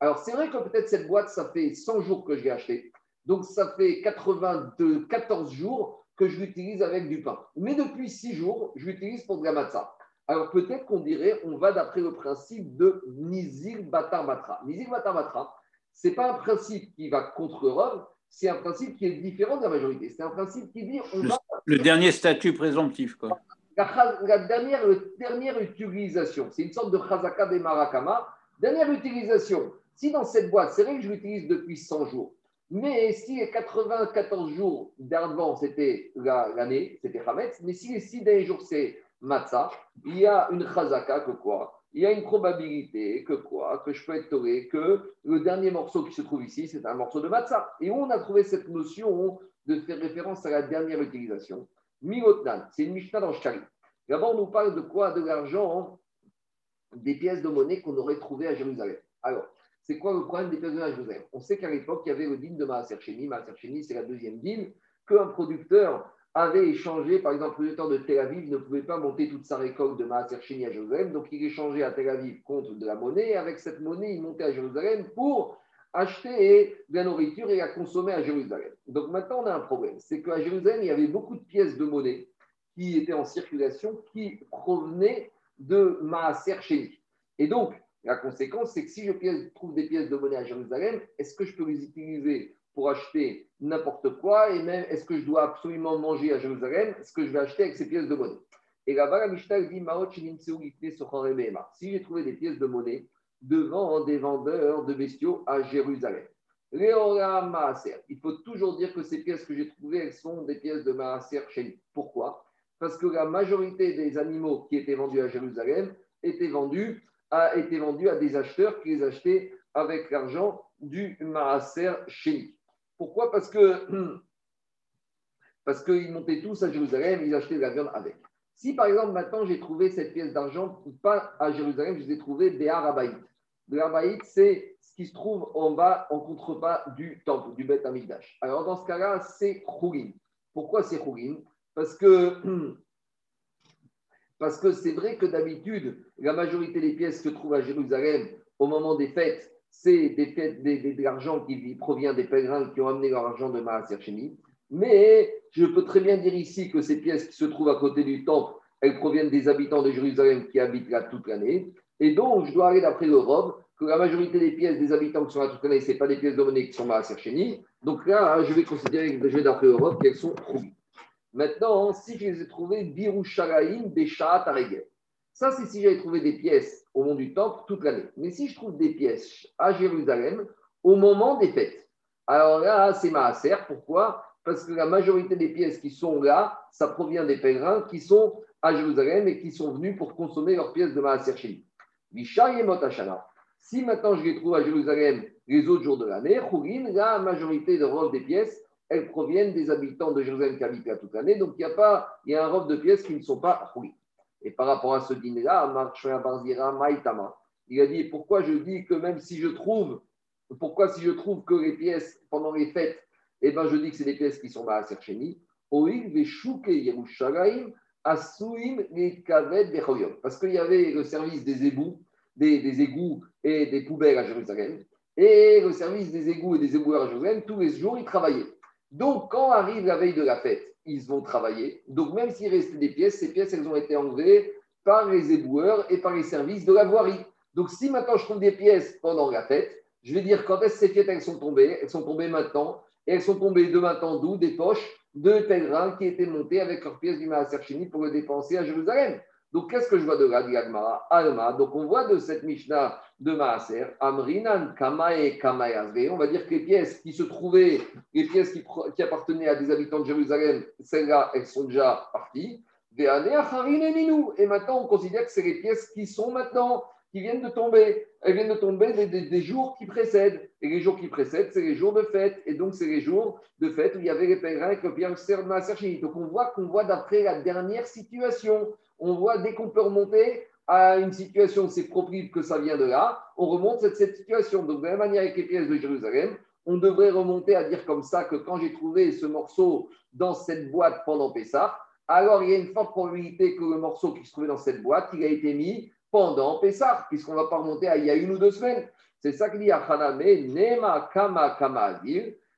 Alors, c'est vrai que peut-être cette boîte, ça fait 100 jours que je l'ai achetée. Donc, ça fait 82, 14 jours que je l'utilise avec du pain. Mais depuis 6 jours, je l'utilise pour de la matzah. Alors, peut-être qu'on dirait, on va d'après le principe de Nizil Batar Matra. Nizil Batar Matra, ce n'est pas un principe qui va contre Rome, c'est un principe qui est différent de la majorité. C'est un principe qui dit on le, va... le dernier statut présomptif. Quoi. La, la dernière, dernière utilisation, c'est une sorte de chazaka des marakama. Dernière utilisation, si dans cette boîte, c'est vrai que je l'utilise depuis 100 jours, mais si les 94 jours d'avant, c'était l'année, c'était Hametz, mais si les 6 derniers jours, c'est Matzah, il y a une chazaka que quoi? Il y a une probabilité que quoi Que je peux être que le dernier morceau qui se trouve ici, c'est un morceau de matzah. Et on a trouvé cette notion de faire référence à la dernière utilisation? Milotnan, c'est une Mishnah dans Shari. D'abord, on nous parle de quoi? De l'argent, des pièces de monnaie qu'on aurait trouvées à Jérusalem. Alors, c'est quoi le problème des pièces de à Jérusalem? On sait qu'à l'époque, il y avait le dîme de Maaser Sheni. Maaser Sheni, c'est la deuxième dîme qu'un producteur avait échangé, par exemple, le producteur de Tel Aviv ne pouvait pas monter toute sa récolte de Maaser à Jérusalem, donc il échangeait à Tel Aviv contre de la monnaie, et avec cette monnaie, il montait à Jérusalem pour acheter de la nourriture et la consommer à Jérusalem. Donc maintenant, on a un problème, c'est qu'à Jérusalem, il y avait beaucoup de pièces de monnaie qui étaient en circulation, qui provenaient de Maaser Sheni. Et donc, la conséquence, c'est que si je trouve des pièces de monnaie à Jérusalem, est-ce que je peux les utiliser pour acheter n'importe quoi et même est-ce que je dois absolument manger à Jérusalem ce que je vais acheter avec ces pièces de monnaie? Et là-bas, la Mishnah dit Si j'ai trouvé des pièces de monnaie devant des vendeurs de bestiaux à Jérusalem. Il faut toujours dire que ces pièces que j'ai trouvées, elles sont des pièces de Maaser chez nous. Pourquoi? Parce que la majorité des animaux qui étaient vendus à Jérusalem étaient vendus à, étaient vendus à des acheteurs qui les achetaient avec l'argent du Maaser chez pourquoi? Parce que parce qu'ils montaient tous à Jérusalem, ils achetaient de la viande avec. Si par exemple maintenant j'ai trouvé cette pièce d'argent, pas à Jérusalem, je les ai trouvées des Arabaïtes. De l'Arabaïte, c'est ce qui se trouve en bas, en contrepas du temple, du Beth Amikdash. Alors dans ce cas-là, c'est Khourin. Pourquoi c'est Khourin Parce que parce que c'est vrai que d'habitude, la majorité des pièces se trouvent à Jérusalem au moment des fêtes c'est de l'argent qui provient des pèlerins qui ont amené leur argent de Maaser. Mais je peux très bien dire ici que ces pièces qui se trouvent à côté du temple, elles proviennent des habitants de Jérusalem qui habitent là toute l'année. Et donc, je dois aller d'après l'Europe que la majorité des pièces des habitants qui sont là toute l'année, ce pas des pièces de monnaie qui sont Maaser. Donc là, je vais considérer que je vais d'après l'Europe qu'elles sont trouvées. Maintenant, si je les ai trouvées, Biroucharaïm, Béchat, Aregel. Ça, c'est si j'avais trouvé des pièces au mont du Temple toute l'année. Mais si je trouve des pièces à Jérusalem au moment des fêtes, alors là, c'est Maaser. Pourquoi? Parce que la majorité des pièces qui sont là, ça provient des pèlerins qui sont à Jérusalem et qui sont venus pour consommer leurs pièces de Maaser chez Si maintenant je les trouve à Jérusalem les autres jours de l'année, la majorité de robes des pièces, elles proviennent des habitants de Jérusalem qui habitent toute l'année. Donc il y a un robe de pièces qui ne sont pas rouillées. Et par rapport à ce dîner-là, il a dit pourquoi je dis que même si je trouve, pourquoi si je trouve que les pièces pendant les fêtes, eh ben je dis que c'est des pièces qui sont à Sercheni, parce qu'il y avait le service des égouts, des, égouts et des poubelles à Jérusalem, et le service des égouts et des égouts à Jérusalem, tous les jours, ils travaillaient. Donc, quand arrive la veille de la fête, ils vont travailler. Donc, même s'il restait des pièces, ces pièces, elles ont été enlevées par les éboueurs et par les services de la voirie. Donc, si maintenant je trouve des pièces pendant la fête, je vais dire quand est-ce que ces pièces elles sont tombées? Elles sont tombées maintenant. Et elles sont tombées de maintenant d'où? Des poches de pèlerins qui étaient montés avec leurs pièces du Maaser pour le dépenser à Jérusalem. Donc, qu'est-ce que je vois de là, dit Agmara Alma. Donc, on voit de cette Mishnah de Maaser, Amrinan, Kamae, Kamayazre. On va dire que les pièces qui se trouvaient, les pièces qui, appartenaient à des habitants de Jérusalem, celles-là, elles sont déjà parties. Et maintenant, on considère que c'est les pièces qui sont maintenant, qui viennent de tomber. Elles viennent de tomber des, jours qui précèdent. Et les jours qui précèdent, c'est les jours de fête. Et donc, c'est les jours de fête où il y avait les pèlerins avec le Pierre Maaser. Donc, on voit qu'on voit d'après la dernière situation. On voit dès qu'on peut remonter à une situation, c'est propice que ça vient de là, on remonte cette, cette situation. Donc, de la même manière avec les pièces de Jérusalem, on devrait remonter à dire comme ça que quand j'ai trouvé ce morceau dans cette boîte pendant Pessah, alors il y a une forte probabilité que le morceau qui se trouvait dans cette boîte, il a été mis pendant Pessah, puisqu'on ne va pas remonter à il y a une ou deux semaines. C'est ça qu'il dit à Haname, Nema Kama Kama.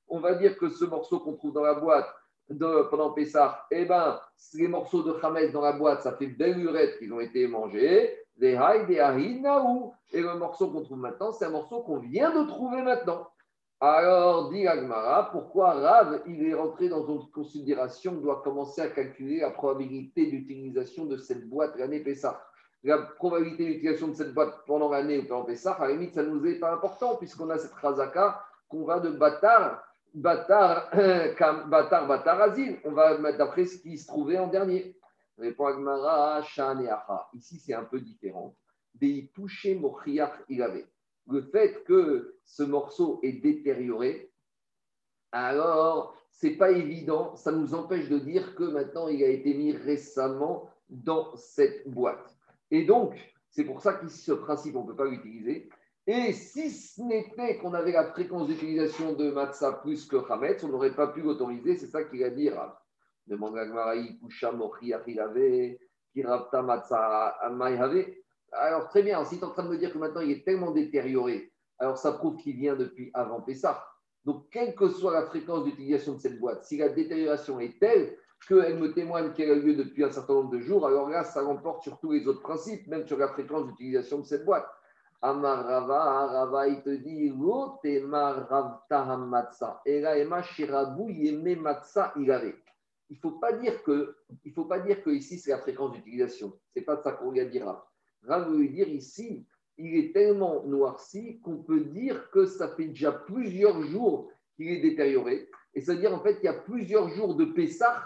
On va dire que ce morceau qu'on trouve dans la boîte pendant Pessah, eh ben, les morceaux de Hametz dans la boîte, ça fait belle lurette qu'ils ont été mangés. Les haï, des harinaou. Et le morceau qu'on trouve maintenant, c'est un morceau qu'on vient de trouver maintenant. Alors, dit Agmara, pourquoi Rav, il est rentré dans une considération, doit commencer à calculer la probabilité d'utilisation de cette boîte l'année Pessah La probabilité d'utilisation de cette boîte pendant l'année ou pendant Pessah, à la limite, ça nous est pas important, puisqu'on a cette razaka qu'on va de bâtard Batar, Batar, Batar, Azil. On va mettre d'après ce qui se trouvait en dernier. Répond Agmara, Shan et. Ici, c'est un peu différent. Des touché Mochiach avait. Le fait que ce morceau est détérioré, alors c'est pas évident. Ça nous empêche de dire que maintenant il a été mis récemment dans cette boîte. Et donc, c'est pour ça qu'ici, ce principe, on ne peut pas l'utiliser. Et si ce n'était qu'on avait la fréquence d'utilisation de matzah plus que Hametz, on n'aurait pas pu l'autoriser. C'est ça qu'il a dit. Demande. Alors, très bien, si tu es en train de me dire que maintenant il est tellement détérioré, alors ça prouve qu'il vient depuis avant Pessah. Donc, quelle que soit la fréquence d'utilisation de cette boîte, si la détérioration est telle qu'elle me témoigne qu'elle a lieu depuis un certain nombre de jours, alors là, ça l'emporte sur tous les autres principes, même sur la fréquence d'utilisation de cette boîte. Rava, il te dit, hamatsa, ela ema shirabu matsa ilave. Il ne faut pas dire que, il faut pas dire que ici c'est la fréquence d'utilisation. C'est pas de ça qu'on dire là. Rav veut dire ici, il est tellement noirci qu'on peut dire que ça fait déjà plusieurs jours qu'il est détérioré. Et c'est-à-dire en fait qu'il y a plusieurs jours de Pessah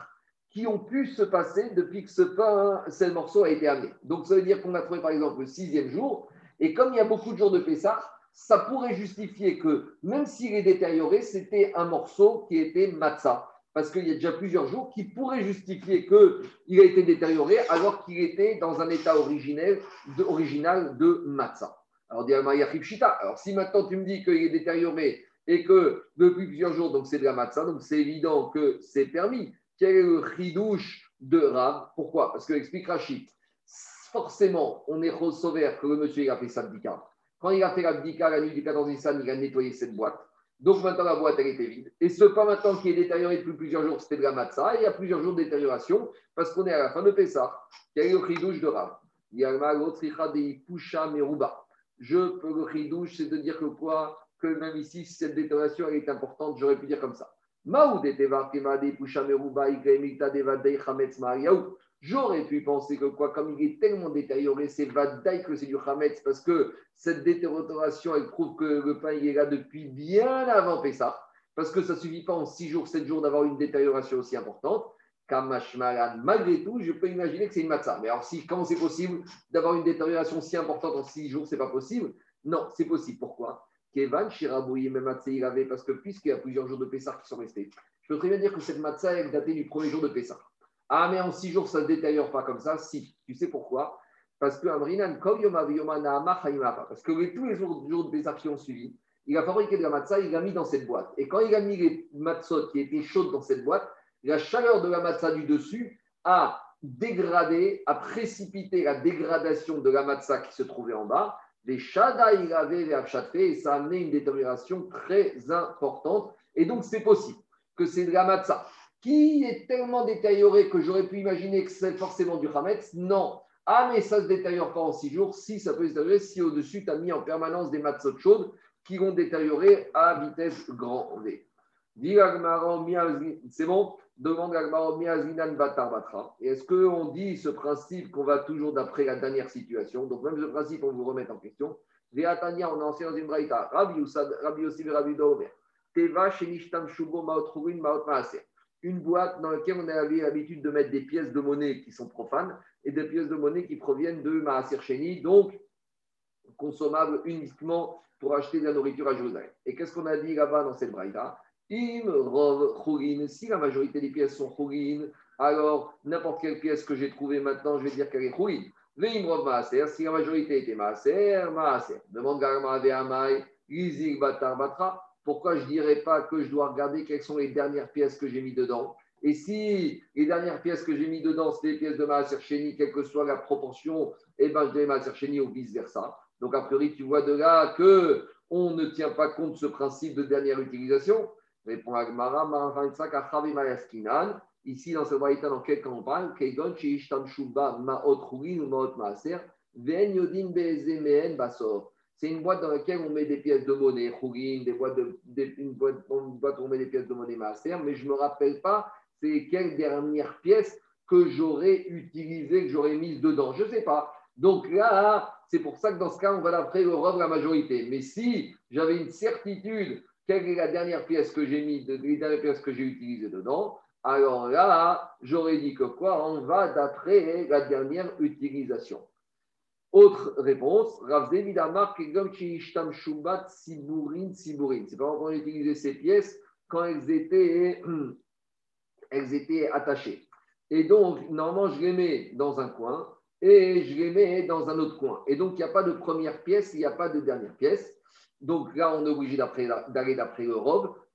qui ont pu se passer depuis que ce pain, ce morceau a été amené. Donc ça veut dire qu'on a trouvé par exemple le sixième jour, et comme il y a beaucoup de jours de Pessah, ça pourrait justifier que même s'il est détérioré, c'était un morceau qui était matzah. Parce qu'il y a déjà plusieurs jours qui pourraient justifier qu'il a été détérioré alors qu'il était dans un état original de matzah. Alors. Alors, si maintenant tu me dis qu'il est détérioré et que depuis plusieurs jours, donc c'est de la matzah, donc c'est évident que c'est permis. Quel est le chidouche de Rav? Pourquoi? Parce que explique Rachid. Forcément, on est recevé que le monsieur il a fait Sabdika. Quand il a fait l'abdika la nuit du 14 Nissan, il a nettoyé cette boîte. Donc maintenant, la boîte, elle était vide. Et ce pain maintenant qui est détérioré depuis plusieurs jours, c'était de la matzah. Il y a plusieurs jours de détérioration parce qu'on est à la fin de Pessah. Quel est le chidouche de Rav Il y a le Pusha Meruba. Je peux le chidouche, c'est de dire que quoi? Que même ici, cette détérioration est importante, j'aurais pu dire comme ça. J'aurais pu penser que quoi, comme il est tellement détérioré, c'est vadaï que c'est du Hametz, parce que cette détérioration, elle prouve que le pain il est là depuis bien avant Pessah, parce que ça ne suffit pas en 6 jours, 7 jours d'avoir une détérioration aussi importante. Malgré tout, je peux imaginer que c'est une matzah. Mais alors, si, comment c'est possible d'avoir une détérioration si importante en 6 jours, c'est pas possible? Non, c'est possible. Pourquoi? Kevan, Shirabouye, même matzah, parce que puisqu'il y a plusieurs jours de Pessah qui sont restés, je peux très bien dire que cette matzah, elle datait du premier jour de Pessah. Ah, mais en 6 jours, ça ne se détériore pas comme ça Si. Tu sais pourquoi? Parce que parce que tous les jours, jours de Pessah qui ont suivi, il a fabriqué de la matzah, il l'a mis dans cette boîte. Et quand il a mis les matzot qui étaient chaudes dans cette boîte, la chaleur de la matzah du dessus a dégradé, a précipité la dégradation de la matzah qui se trouvait en bas. Les shada, il avait les et ça a amené une détérioration très importante. Et donc, c'est possible que c'est de la matzah qui est tellement détériorée que j'aurais pu imaginer que c'est forcément du hametz. Non, Ah, mais ça ne se détériore pas en six jours. Si, ça peut se détériorer si au-dessus, tu as mis en permanence des matzot chaudes qui vont détériorer à vitesse grand V. C'est bon Demande Batra. Est-ce qu'on dit ce principe qu'on va toujours d'après la dernière situation Donc, même ce principe, on vous remet en question. Veatania, on a enseigné dans une braïta. Rabbi Yossi, Rabbi. Teva, Shenishtam, Shubo, Maot Maot Maaser. Une boîte dans laquelle on a l'habitude de mettre des pièces de monnaie qui sont profanes et des pièces de monnaie qui proviennent de Maaser Sheni, donc consommables uniquement pour acheter de la nourriture à Jérusalem. Et qu'est-ce qu'on a dit là-bas dans cette braïta? Im rov chorin. Si la majorité des pièces sont chorin, alors n'importe quelle pièce que j'ai trouvée maintenant, je vais dire qu'elle est chorin. Veim rov maaser. Si la majorité était maaser, maaser. Demande Garma Amai, Batar Batra. Pourquoi je ne dirais pas que je dois regarder quelles sont les dernières pièces que j'ai mis dedans? Et si les dernières pièces que j'ai mis dedans, c'est des pièces de Maaser Sheni, quelle que soit la proportion, eh ben, je Maaser ou vice-versa. Donc, a priori, tu vois de là que on ne tient pas compte de ce principe de dernière utilisation. Répond Agmara, Mayaskinan. Ici, dans ce dans quel cas. C'est une boîte dans laquelle on met des pièces de monnaie, des- une, boîte, où on met des pièces de monnaie Maaser, mais je ne me rappelle pas c'est quelle dernière pièce que j'aurais utilisée, que j'aurais mise dedans. Je ne sais pas. Donc là, c'est pour ça que dans ce cas, on va d'après le robe la majorité. Mais si j'avais une certitude quelle est la dernière pièce que j'ai mis, de- les dernières pièces que j'ai utilisées dedans, alors là, j'aurais dit que quoi On va d'après la dernière utilisation. Autre réponse, Rav David Amar, Kegom Chishtam Shumbat Siburin Siburin. C'est pas on a utilisé ces pièces quand elles étaient, attachées. Et donc, normalement, je les mets dans un coin et je les mets dans un autre coin. Et donc, il n'y a pas de première pièce, il n'y a pas de dernière pièce. Donc là, on est obligé d'aller d'après le.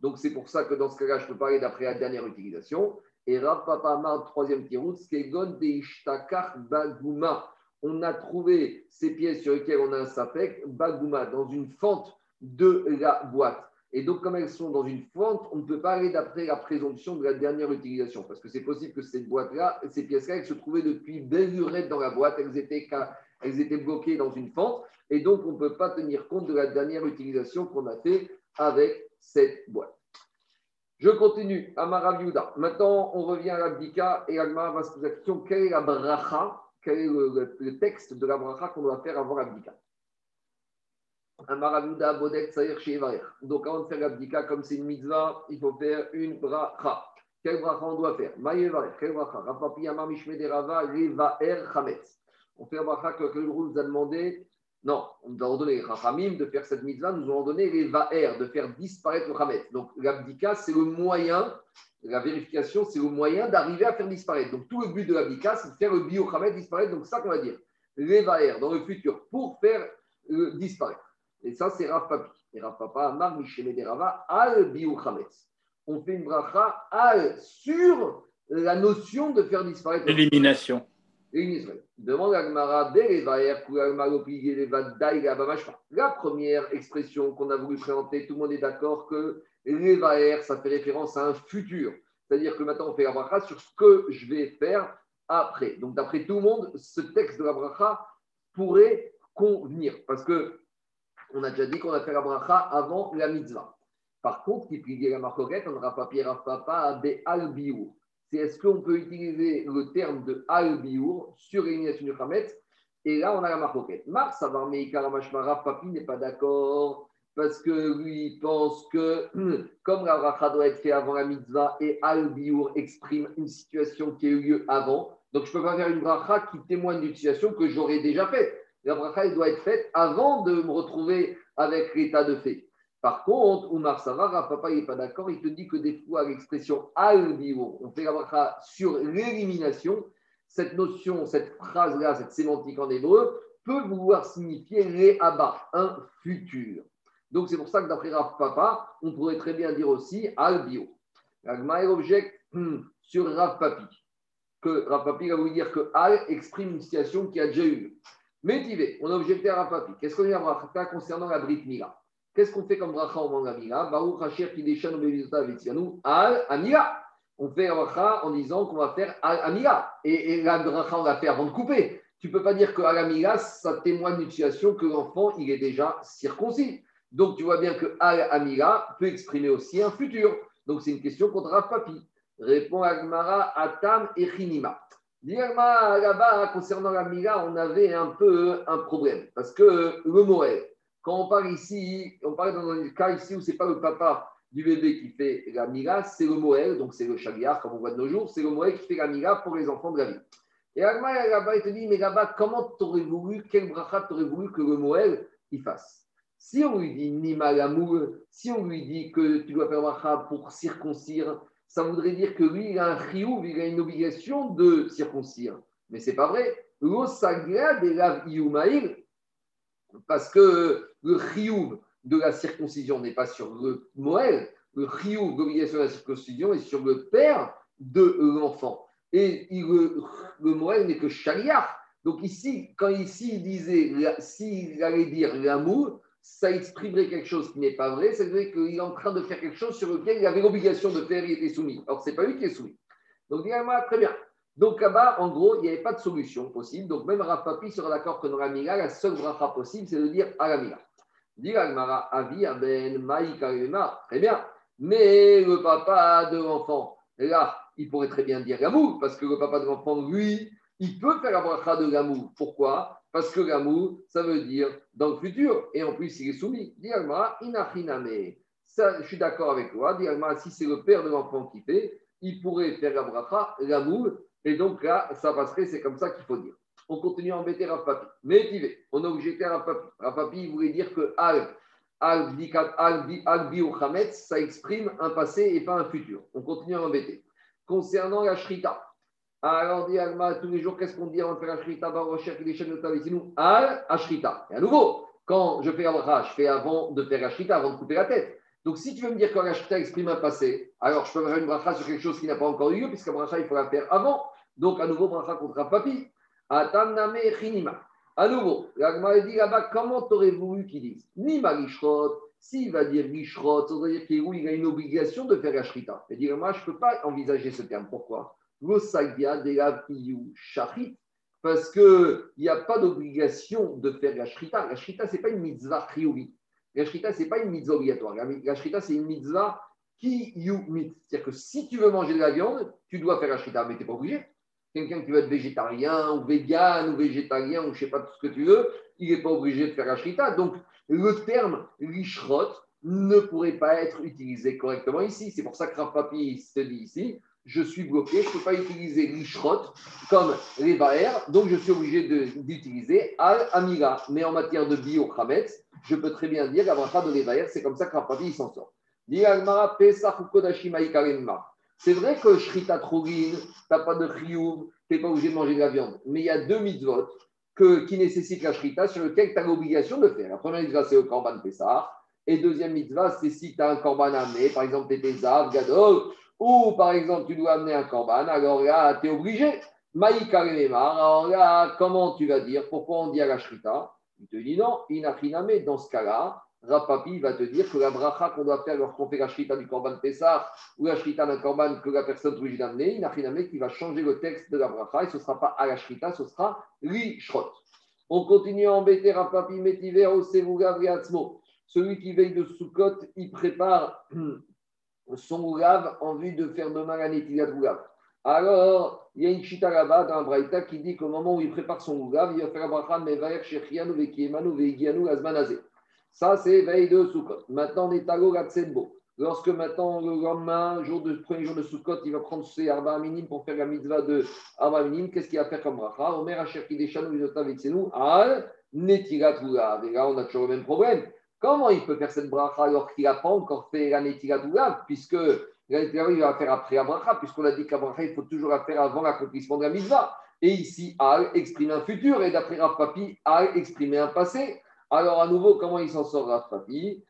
Donc, c'est pour ça que dans ce cas-là, je peux pas aller d'après la dernière utilisation. Et Rav Papa Amar, troisième tirout, Skegon Deishtakar Baguma. On a trouvé ces pièces sur lesquelles on a un sapek, Baguma, dans une fente de la boîte. Et donc, comme elles sont dans une fente, on ne peut pas aller d'après la présomption de la dernière utilisation. Parce que c'est possible que cette boîte-là, ces pièces-là, elles se trouvaient depuis belle dans la boîte. Elles étaient, étaient bloquées dans une fente. Et donc, on ne peut pas tenir compte de la dernière utilisation qu'on a fait avec cette boîte. Je continue. Amara Viuda. Maintenant, on revient à l'abdika et Agmara va se poser la question quelle est la bracha Quel est le, texte de la bracha qu'on doit faire avant l'abdika. Donc, avant de faire l'abdika, comme c'est une mitzvah, il faut faire une bracha. Quelle bracha on doit faire? Chametz. On fait la bracha que le Roux nous a demandé non, on nous a ordonné, les Rachamim, de faire cette mitzvah, nous ont ordonné les va'er, de faire disparaître le Hametz. Donc l'abdika, c'est le moyen, la vérification, c'est le moyen d'arriver à faire disparaître. Donc tout le but de l'abdika, c'est de faire le bio disparaître. Donc ça qu'on va dire, les dans le futur, pour faire euh, disparaître. Et ça, c'est Rav Papi. Et Rav Papa, Amar, Mishene Derava, al bio. On fait une bracha al sur la notion de faire disparaître le Élimination. Israël. Demande à Gmara, la première expression qu'on a voulu présenter, tout le monde est d'accord que Levaer, ça fait référence à un futur. C'est-à-dire que maintenant, on fait la bracha sur ce que je vais faire après. Donc, d'après tout le monde, ce texte de la bracha pourrait convenir. Parce que on a déjà dit qu'on a fait la bracha avant la mitzvah. Par contre, qui plie la on n'aura pas pierre papa des albiur est-ce qu'on peut utiliser le terme de al-biour sur l'élimination du Hametz Et là, on a la marcoquette. Mar Savar Meikar Mashmara, Papi n'est pas d'accord parce que lui il pense que comme la bracha doit être faite avant la mitzvah et al-biour exprime une situation qui a eu lieu avant, donc je ne peux pas faire une bracha qui témoigne d'une situation que j'aurais déjà faite. La bracha doit être faite avant de me retrouver avec l'état de fait. Par contre, Oumar Savara, papa, il n'est pas d'accord, il te dit que des fois, l'expression al on fait la bracha sur l'élimination, cette notion, cette phrase-là, cette sémantique en hébreu, peut vouloir signifier les abba, un futur. Donc, c'est pour ça que d'après Rav Papa, on pourrait très bien dire aussi al bio. Agmaer objecte hum, sur Rav Papi, que Rav Papi va vous dire que al exprime une situation qui a déjà eu lieu. Métivé, on a objecté à Rav Papi. Qu'est-ce qu'on dit à concernant la Brit Mila Qu'est-ce qu'on fait comme bracha au moment de la Mila Baruch Hashem Kideshan Bevizotav Al Amila. On fait la bracha en disant qu'on va faire Al Amila. Et, la bracha, on l'a fait avant de couper. tu ne peux pas dire qu'à la Mila, ça témoigne d'une situation que l'enfant, il est déjà circoncis. Donc, tu vois bien que al Amira peut exprimer aussi un futur. Donc, c'est une question contre Rav Papi. Répond Agmara, Atam et Chinima. Dis-moi, là-bas, concernant la Mila, on avait un peu un problème. Parce que le Moël, quand on parle ici, on parle dans un cas ici où ce n'est pas le papa du bébé qui fait la c'est le Moël, donc c'est le Chagliar, comme on voit de nos jours, c'est le Moël qui fait la pour les enfants de la vie. Et Agma, là-bas, il te dit, mais là-bas, comment t'aurais voulu, quel brachat t'aurais voulu que le Moël il fasse? Si on lui dit Nima l'amour, si on lui dit que tu dois faire bracha pour circoncire, ça voudrait dire que lui, il a un chiyuv, il a une obligation de circoncire. Mais c'est pas vrai. L'osagra de lav parce que le chiyuv de la circoncision n'est pas sur le Moël, le chiyuv, l'obligation de la circoncision, est sur le père de l'enfant. Et le, le Moël n'est que chaliar. Donc ici, quand ici il disait, s'il allait dire l'amour, ça exprimerait quelque chose qui n'est pas vrai, ça veut dire qu'il est en train de faire quelque chose sur lequel il avait l'obligation de faire, il était soumis. Alors, ce n'est pas lui qui est soumis. Donc, très bien. Donc là-bas, en gros, il n'y avait pas de solution possible. Donc, même Rafapi sera d'accord que dans la Mila, la seule bracha possible, c'est de dire à la Mila. Dire Avi, Aben, Très bien. Mais le papa de l'enfant, là, il pourrait très bien dire l'amour, parce que le papa de l'enfant, lui, il peut faire la bracha de l'amour. Pourquoi? Parce que l'amour, ça veut dire dans le futur. Et en plus, il est soumis. Diagma, inachiname. Ça, je suis d'accord avec toi. Diagma, si c'est le père de l'enfant qui fait, il pourrait faire la bracha, l'amour. Et donc là, ça passerait, c'est comme ça qu'il faut dire. On continue à embêter Rav Papi. Mais on a objecté Rav Papi. Rav Papi, il voulait dire que al, al, al, al, ou ça exprime un passé et pas un futur. On continue à embêter. Concernant la shrita, alors, dit Alma, tous les jours, qu'est-ce qu'on dit avant de faire Ashrita, Barocher, les chaînes de nous Al, Ashrita. Et à nouveau, quand je fais Abraha, je fais avant de faire Ashrita, avant de couper la tête. Donc, si tu veux me dire que l'Ashrita exprime un passé, alors je peux faire une bracha sur quelque chose qui n'a pas encore eu lieu, puisque bracha, il faut la faire avant. Donc, à nouveau, bracha contre un papi. Atamname chinima. À nouveau, l'Agma dit là-bas, comment t'aurais voulu qu'il dise Ni Marishrot, s'il va dire Rishrot, ça veut dire qu'il a une obligation de faire Ashrita. Et dire, moi, je ne peux pas envisager ce terme. Pourquoi? Parce qu'il n'y a pas d'obligation de faire la shrita. La shrita, ce n'est pas une mitzvah chiyuvi. La shrita, ce n'est pas une mitzvah obligatoire. La shrita, c'est une mitzvah qui mit. C'est-à-dire que si tu veux manger de la viande, tu dois faire la shrita, mais tu n'es pas obligé. Quelqu'un qui veut être végétarien ou vegan ou végétarien ou je ne sais pas tout ce que tu veux, il n'est pas obligé de faire la shrita. Donc, le terme lishrot ne pourrait pas être utilisé correctement ici. C'est pour ça que Rav Papi se dit ici je suis bloqué, je ne peux pas utiliser l'ishrot comme les donc je suis obligé d'utiliser al-amira. Mais en matière de bio je peux très bien dire pas de les c'est comme ça que Rapapi s'en sort. C'est vrai que Shrita Trogin, tu n'as pas de chiyuv, tu n'es pas obligé de manger de la viande. Mais il y a deux mitzvot que, qui nécessitent la Shrita sur lesquels tu as l'obligation de faire. La première mitzvah, c'est le Korban Pessah. Et deuxième mitzvah, c'est si tu as un Korban Amé, par exemple, Tétézav, Gadol, ou par exemple, tu dois amener un corban, alors là, tu es obligé. Alors là, comment tu vas dire? Pourquoi on dit à la shrita Il te dit non, inachiname. Dans ce cas-là, Rapapi va te dire que la bracha qu'on doit faire lorsqu'on fait la shrita du corban Pessah ou la shrita d'un corban que la personne obligée d'amener, inachiname qui va changer le texte de la bracha et ce ne sera pas à la shrita, ce sera l'ishrot. On continue à embêter Rapapi Métiver au Celui qui veille de Sukkot, il prépare son oulav en vue de faire demain la netilat oulav. Alors, il y a une chita là-bas dans Braïta qui dit qu'au moment où il prépare son oulav, il va faire Abraham Mevaer Shechianu Vekiemanu Veigianu Azmanazé. Ça, c'est veille de Sukkot. Maintenant, on est à Gatsenbo. Lorsque maintenant, le lendemain, jour de, premier jour de Sukkot, il va prendre ses Arba Minim pour faire la mitzvah de Arba Minim, qu'est-ce qu'il va faire comme bracha? Omer Asher Kideshanu Vinota Vetsenu Al Netilat. Et là, on a toujours le même problème. Comment il peut faire cette bracha alors qu'il n'a pas encore fait la netilat puisque la il va faire après la bracha, puisqu'on a dit qu'à bracha, il faut toujours la faire avant l'accomplissement de la mitzvah. Et ici, Al exprime un futur, et d'après Rav Papi, Al exprime un passé. Alors, à nouveau, comment il s'en sort, Rav Papi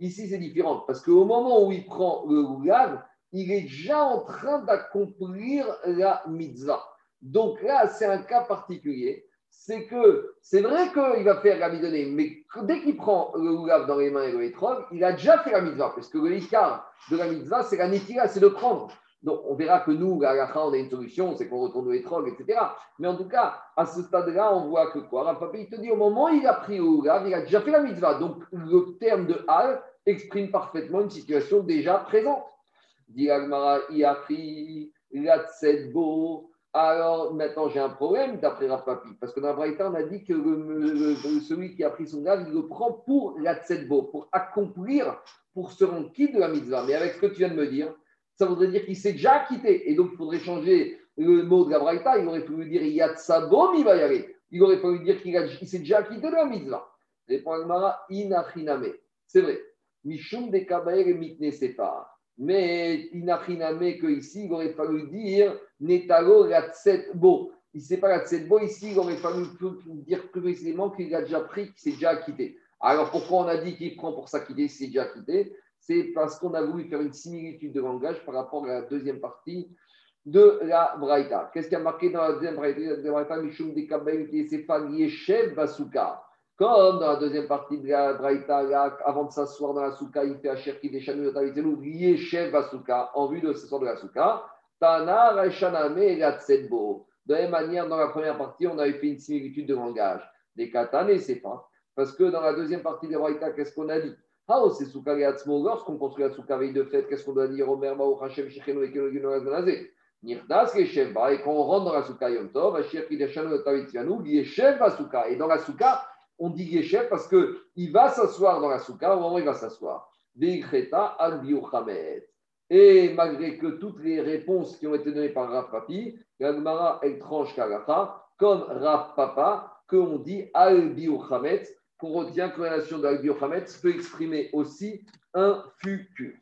Ici, c'est différent, parce qu'au moment où il prend le roulav, il est déjà en train d'accomplir la mitzvah. Donc là, c'est un cas particulier c'est que c'est vrai qu'il va faire la mitzvah, mais dès qu'il prend le oulav dans les mains et le étrog, il a déjà fait la mitzvah, parce que le de la mitzvah, c'est la netira, c'est de prendre. Donc, on verra que nous, à la on a une solution, c'est qu'on retourne au étrog, etc. Mais en tout cas, à ce stade-là, on voit que quoi? Papa, il te dit, au moment où il a pris au Rav, il a déjà fait la mitzvah. Donc, le terme de Al exprime parfaitement une situation déjà présente. Dit Agmara, il a pris beau. Alors, maintenant, j'ai un problème d'après Rav Papi. Parce que dans Braïta, on a dit que celui qui a pris son Rav, il le prend pour la pour accomplir, pour se rendre quitte de la mitzvah. Mais avec ce que tu viens de me dire, ça voudrait dire qu'il s'est déjà quitté. Et donc, il faudrait changer le mot de la. Il aurait pu lui dire Yatsabo, il va y aller. Il aurait fallu dire qu'il s'est déjà quitté de la mitzvah. Répond Inachiname. C'est vrai. Mishum de Kabaer Mitne Separ. Mais Inachiname, que ici, il aurait fallu dire Netalo Bo. Il ne sait pas Bo, ici, il aurait fallu dire plus précisément qu'il a déjà pris, qu'il s'est déjà quitté. Alors, pourquoi on a dit qu'il prend pour s'acquitter s'il s'est déjà quitté? C'est parce qu'on a voulu faire une similitude de langage par rapport à la deuxième partie de la Braïta. Qu'est-ce qui a marqué dans la deuxième Braïta Mishum de Yeshev Basuka. Comme dans la deuxième partie de la Braïta, avant de s'asseoir dans la souka, il fait Asher qui Yeshev Basuka, en vue de s'asseoir de la souka. Tana Raishaname et la Tsetbo. De la même manière, dans la première partie, on avait fait une similitude de langage. Les katanes, c'est pas. Parce que dans la deuxième partie de la Braïta, qu'est-ce qu'on a dit? Ah, oh. Lorsqu'on construit la veille de fête, qu'est-ce qu'on doit dire Omer, Mao, Hachem, Shecheno, et Keno, Geno, Azanazé Nirdas, Geshev, et quand on rentre dans la Souka Yom Tov, Hachir, Kideshano, Tavitzianou, Yeshev, Souka. Et dans la Souka, on dit Yeshev parce qu'il va s'asseoir dans la Souka au moment où il va s'asseoir. Al. Et malgré que toutes les réponses qui ont été données par Rav Papi, la Gemara, elle tranche Kalacha, comme Rav Papa, qu'on dit Al Biochamet, qu'on retient que la nation d'Al-Biochamet peut exprimer aussi un futur.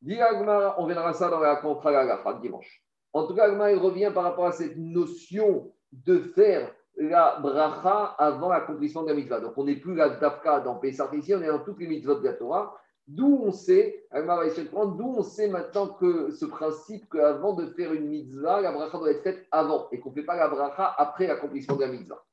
Dit Agmara, on verra ça dans la contre dimanche. En tout cas, Agmara, il revient par rapport à cette notion de faire la bracha avant l'accomplissement de la mitzvah. Donc, on n'est plus la dafka dans Pessah ici, on est dans toutes les mitzvot de la Torah. D'où on sait, Agmara va essayer de prendre, d'où on sait maintenant que ce principe qu'avant de faire une mitzvah, la bracha doit être faite avant et qu'on ne fait pas la bracha après l'accomplissement de la mitzvah.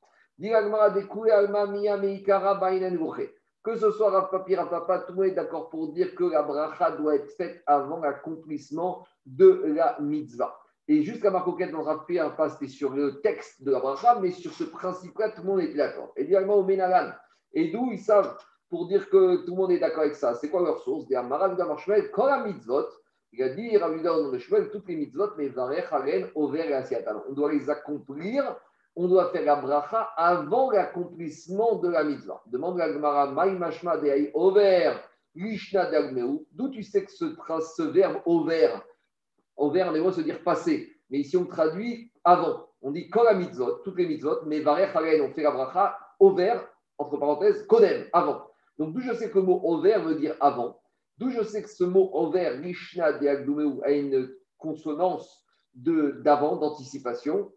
Que ce soit Rav Papi, Rav Papa, tout le monde est d'accord pour dire que la bracha doit être faite avant l'accomplissement de la mitzvah. Et jusqu'à Marcoquette, dans Rav Papi, pas c'était sur le texte de la bracha, mais sur ce principe-là, tout le monde était d'accord. Et directement au Ménalan. Et d'où ils savent pour dire que tout le monde est d'accord avec ça C'est quoi leur source? Des Amaravuda Marshmel, quand la mitzvot, il a dit Shmuel, toutes les mitzvot, mais Varech, Over et Asiatan. On doit les accomplir on doit faire la bracha avant l'accomplissement de la mitzvah. Demande la Gemara, Maï Mashma de Over, Lishna Dagmeu. D'où tu sais que ce, ce verbe over, over en hébreu se dire passer. Mais ici on traduit avant. On dit kol la mitzvot, toutes les mitzvot, mais haren, on fait la bracha over, entre parenthèses, kodem, avant. Donc d'où je sais que le mot over veut dire avant. D'où je sais que ce mot over, Lishna de a une consonance d'avant, d'anticipation.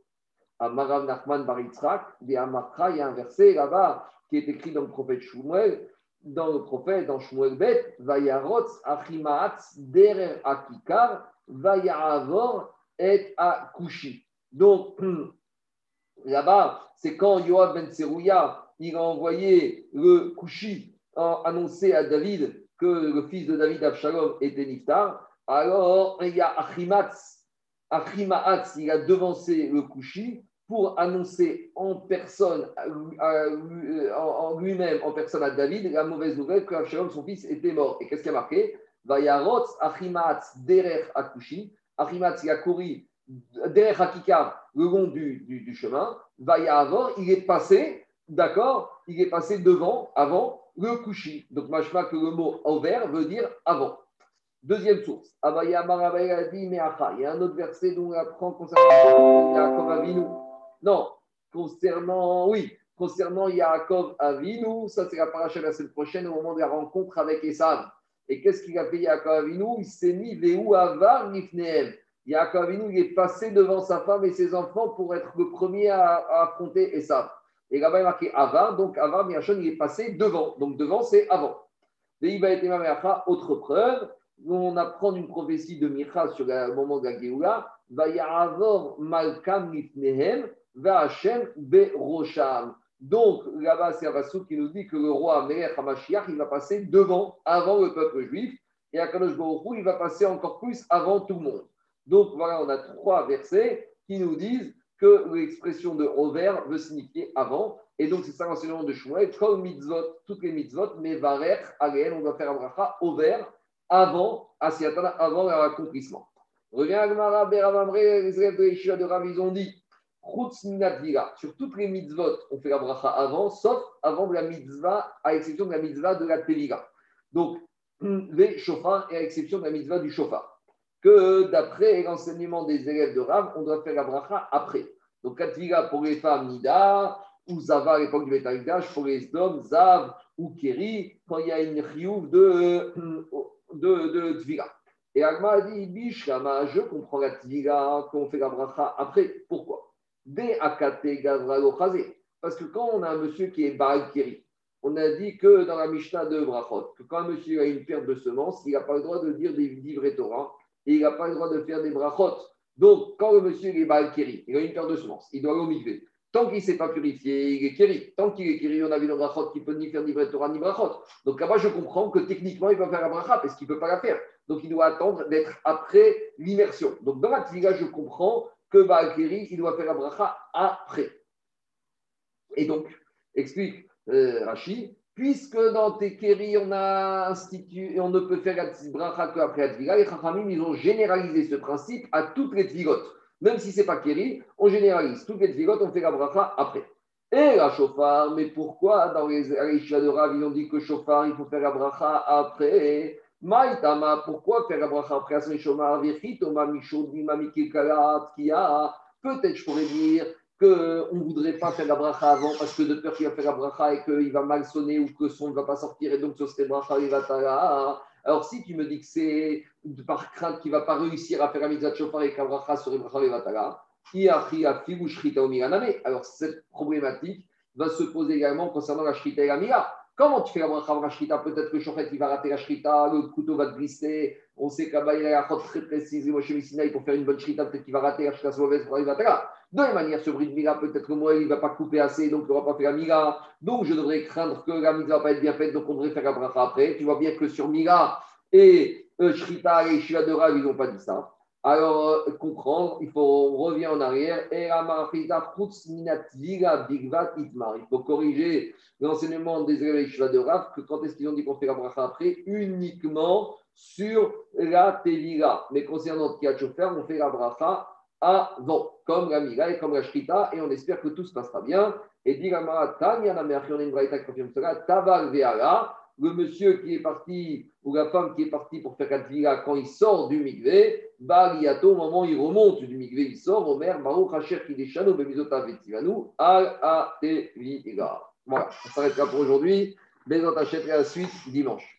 À Marav Nachman Baritzrak, il y a un verset là-bas qui est écrit dans le prophète Shmuel, dans le prophète, dans Shmuel Bet, Vayarotz Achimaatz Derer Akikar, Vayavor et Akushi. Donc, là-bas, c'est quand Yoav Ben Serouya, il a envoyé le Kushi, annoncé à David que le fils de David, Abshalom, était Niftar. Alors, il y a Achimatz Achimaatz, il a devancé le Kushi pour annoncer en personne, en lui-même, en personne à David, la mauvaise nouvelle que Absalom, son fils, était mort. Et qu'est-ce qui a marqué? Vayarotz Achimaatz derer Akushi. Achimaatz, il a couru derer Hakikar le long du, du, du chemin. Il est passé, d'accord? Il est passé devant, avant le Kushi. Donc, machma que le mot envers veut dire avant. Deuxième source. Il y a un autre verset dont on apprend concernant Yaakov Avinu. Non, concernant, oui, concernant Yaakov Avinu, ça c'est la paracha la semaine prochaine au moment de la rencontre avec Esav. Et qu'est-ce qu'il a fait Yaakov Avinu? Il s'est mis Veu Avar Nifneem. Yaakov Avinu, il est passé devant sa femme et ses enfants pour être le premier à, affronter Esav. Et là-bas, il est marqué Avar, donc Avar Miachon, il est passé devant. Donc devant, c'est avant. Et autre preuve on apprend une prophétie de Micha sur le moment de la Géoula, va ya'avor malkam lifnehem, va Hashem berosham. Donc là-bas, c'est Avassou qui nous dit que le roi Melech HaMashiach, il va passer devant, avant le peuple juif, et Akadosh Baruch Hu, il va passer encore plus avant tout le monde. Donc voilà, on a trois versets qui nous disent que l'expression de over veut signifier avant. Et donc, c'est ça l'enseignement de Shmuel. Comme mitzvot, toutes les mitzvot, mais varer, on doit faire un bracha over avant, asiatana, avant l'accomplissement. Revient à Gmara, Beravamre, les élèves de de Rav, ils ont dit sur toutes les mitzvot, on fait la bracha avant, sauf avant la mitzvah, à l'exception de la mitzvah de la tevila. Donc, les chauffards, et à l'exception de la mitzvah du chauffard. Que d'après l'enseignement des élèves de Rav, on doit faire la bracha après. Donc, la pour les femmes, Nida, ou Zava à l'époque du Betamikdash, pour les hommes, Zav ou Keri, quand il y a une chiouf de, de, de tvila. Et Agma a dit, Bishama, je comprends la tvila, qu'on fait la bracha après. Pourquoi? Parce que quand on a un monsieur qui est Baal on a dit que dans la Mishnah de Brachot, que quand un monsieur a une perte de semences, il n'a pas le droit de dire des livres Torah et il n'a pas le droit de faire des brachot. Donc, quand le monsieur est Baal il a une perte de semences, il doit aller Tant qu'il ne s'est pas purifié, il est kéri. Tant qu'il est kéri, on a vu dans Brachot qu'il ne peut ni faire ni Torah ni Brachot. Donc là-bas, je comprends que techniquement, il va faire la bracha parce qu'il ne peut pas la faire. Donc il doit attendre d'être après l'immersion. Donc dans la je comprends que Baal il doit faire la bracha après. Et donc, explique euh, Rashi, puisque dans Tekeri, on a institué, on ne peut faire la bracha qu'après la tvila, les Chachamim, ils ont généralisé ce principe à toutes les tvilotes. Même si ce n'est pas Keri, on généralise. Toutes les tvilotes, on fait la bracha après. Et la chauffard, mais pourquoi dans les Arisha de Rav, ils ont dit que chauffard, il faut faire la bracha après? Maïtama, pourquoi faire la bracha après? Peut-être je pourrais dire qu'on ne voudrait pas faire la bracha avant parce que de peur qu'il va faire la bracha et qu'il va mal sonner ou que son ne va pas sortir et donc ce serait bracha Rivatara. Alors si tu me dis que c'est par crainte qu'il ne va pas réussir à faire la mitzvah de chauffard et qu'un bracha serait bracha Rivatara, alors cette problématique va se poser également concernant la shrita et la mira. Comment tu fais la bracha la shrita Peut-être que Shochet, il va rater la shrita, le couteau va te glisser. On sait y a une très précise. Moi, chez Messinaï, pour faire une bonne shrita, peut-être qu'il va rater la shrita à là. De la manière, ce mira, peut-être que moi, il ne va pas couper assez, donc il n'aura pas fait la mira. Donc, je devrais craindre que la mira ne va pas être bien faite, donc on devrait faire la bracha après. Tu vois bien que sur mira et euh, shrita et shiva de Rav, ils n'ont pas dit ça. Alors, euh, comprendre, il faut, on revient en arrière. Il faut corriger l'enseignement des élèves de Rav, que quand est-ce qu'ils ont dit qu'on fait la bracha après? Uniquement sur la Tevila. Mais concernant le Chauffeur, on fait la bracha avant, comme la Mila et comme la Shrita, et on espère que tout se passera bien. Et dit y en a une braïta qui confirme cela, Taval Veala le monsieur qui est parti, ou la femme qui est partie pour faire Katvila, quand il sort du migvé, Baliato, au moment où il remonte du migvé, il sort, Omer, Baruch Hacher Kideshano, Bemizota Vetivanu, Al. Voilà, on s'arrête là pour aujourd'hui. Bézant à la suite dimanche.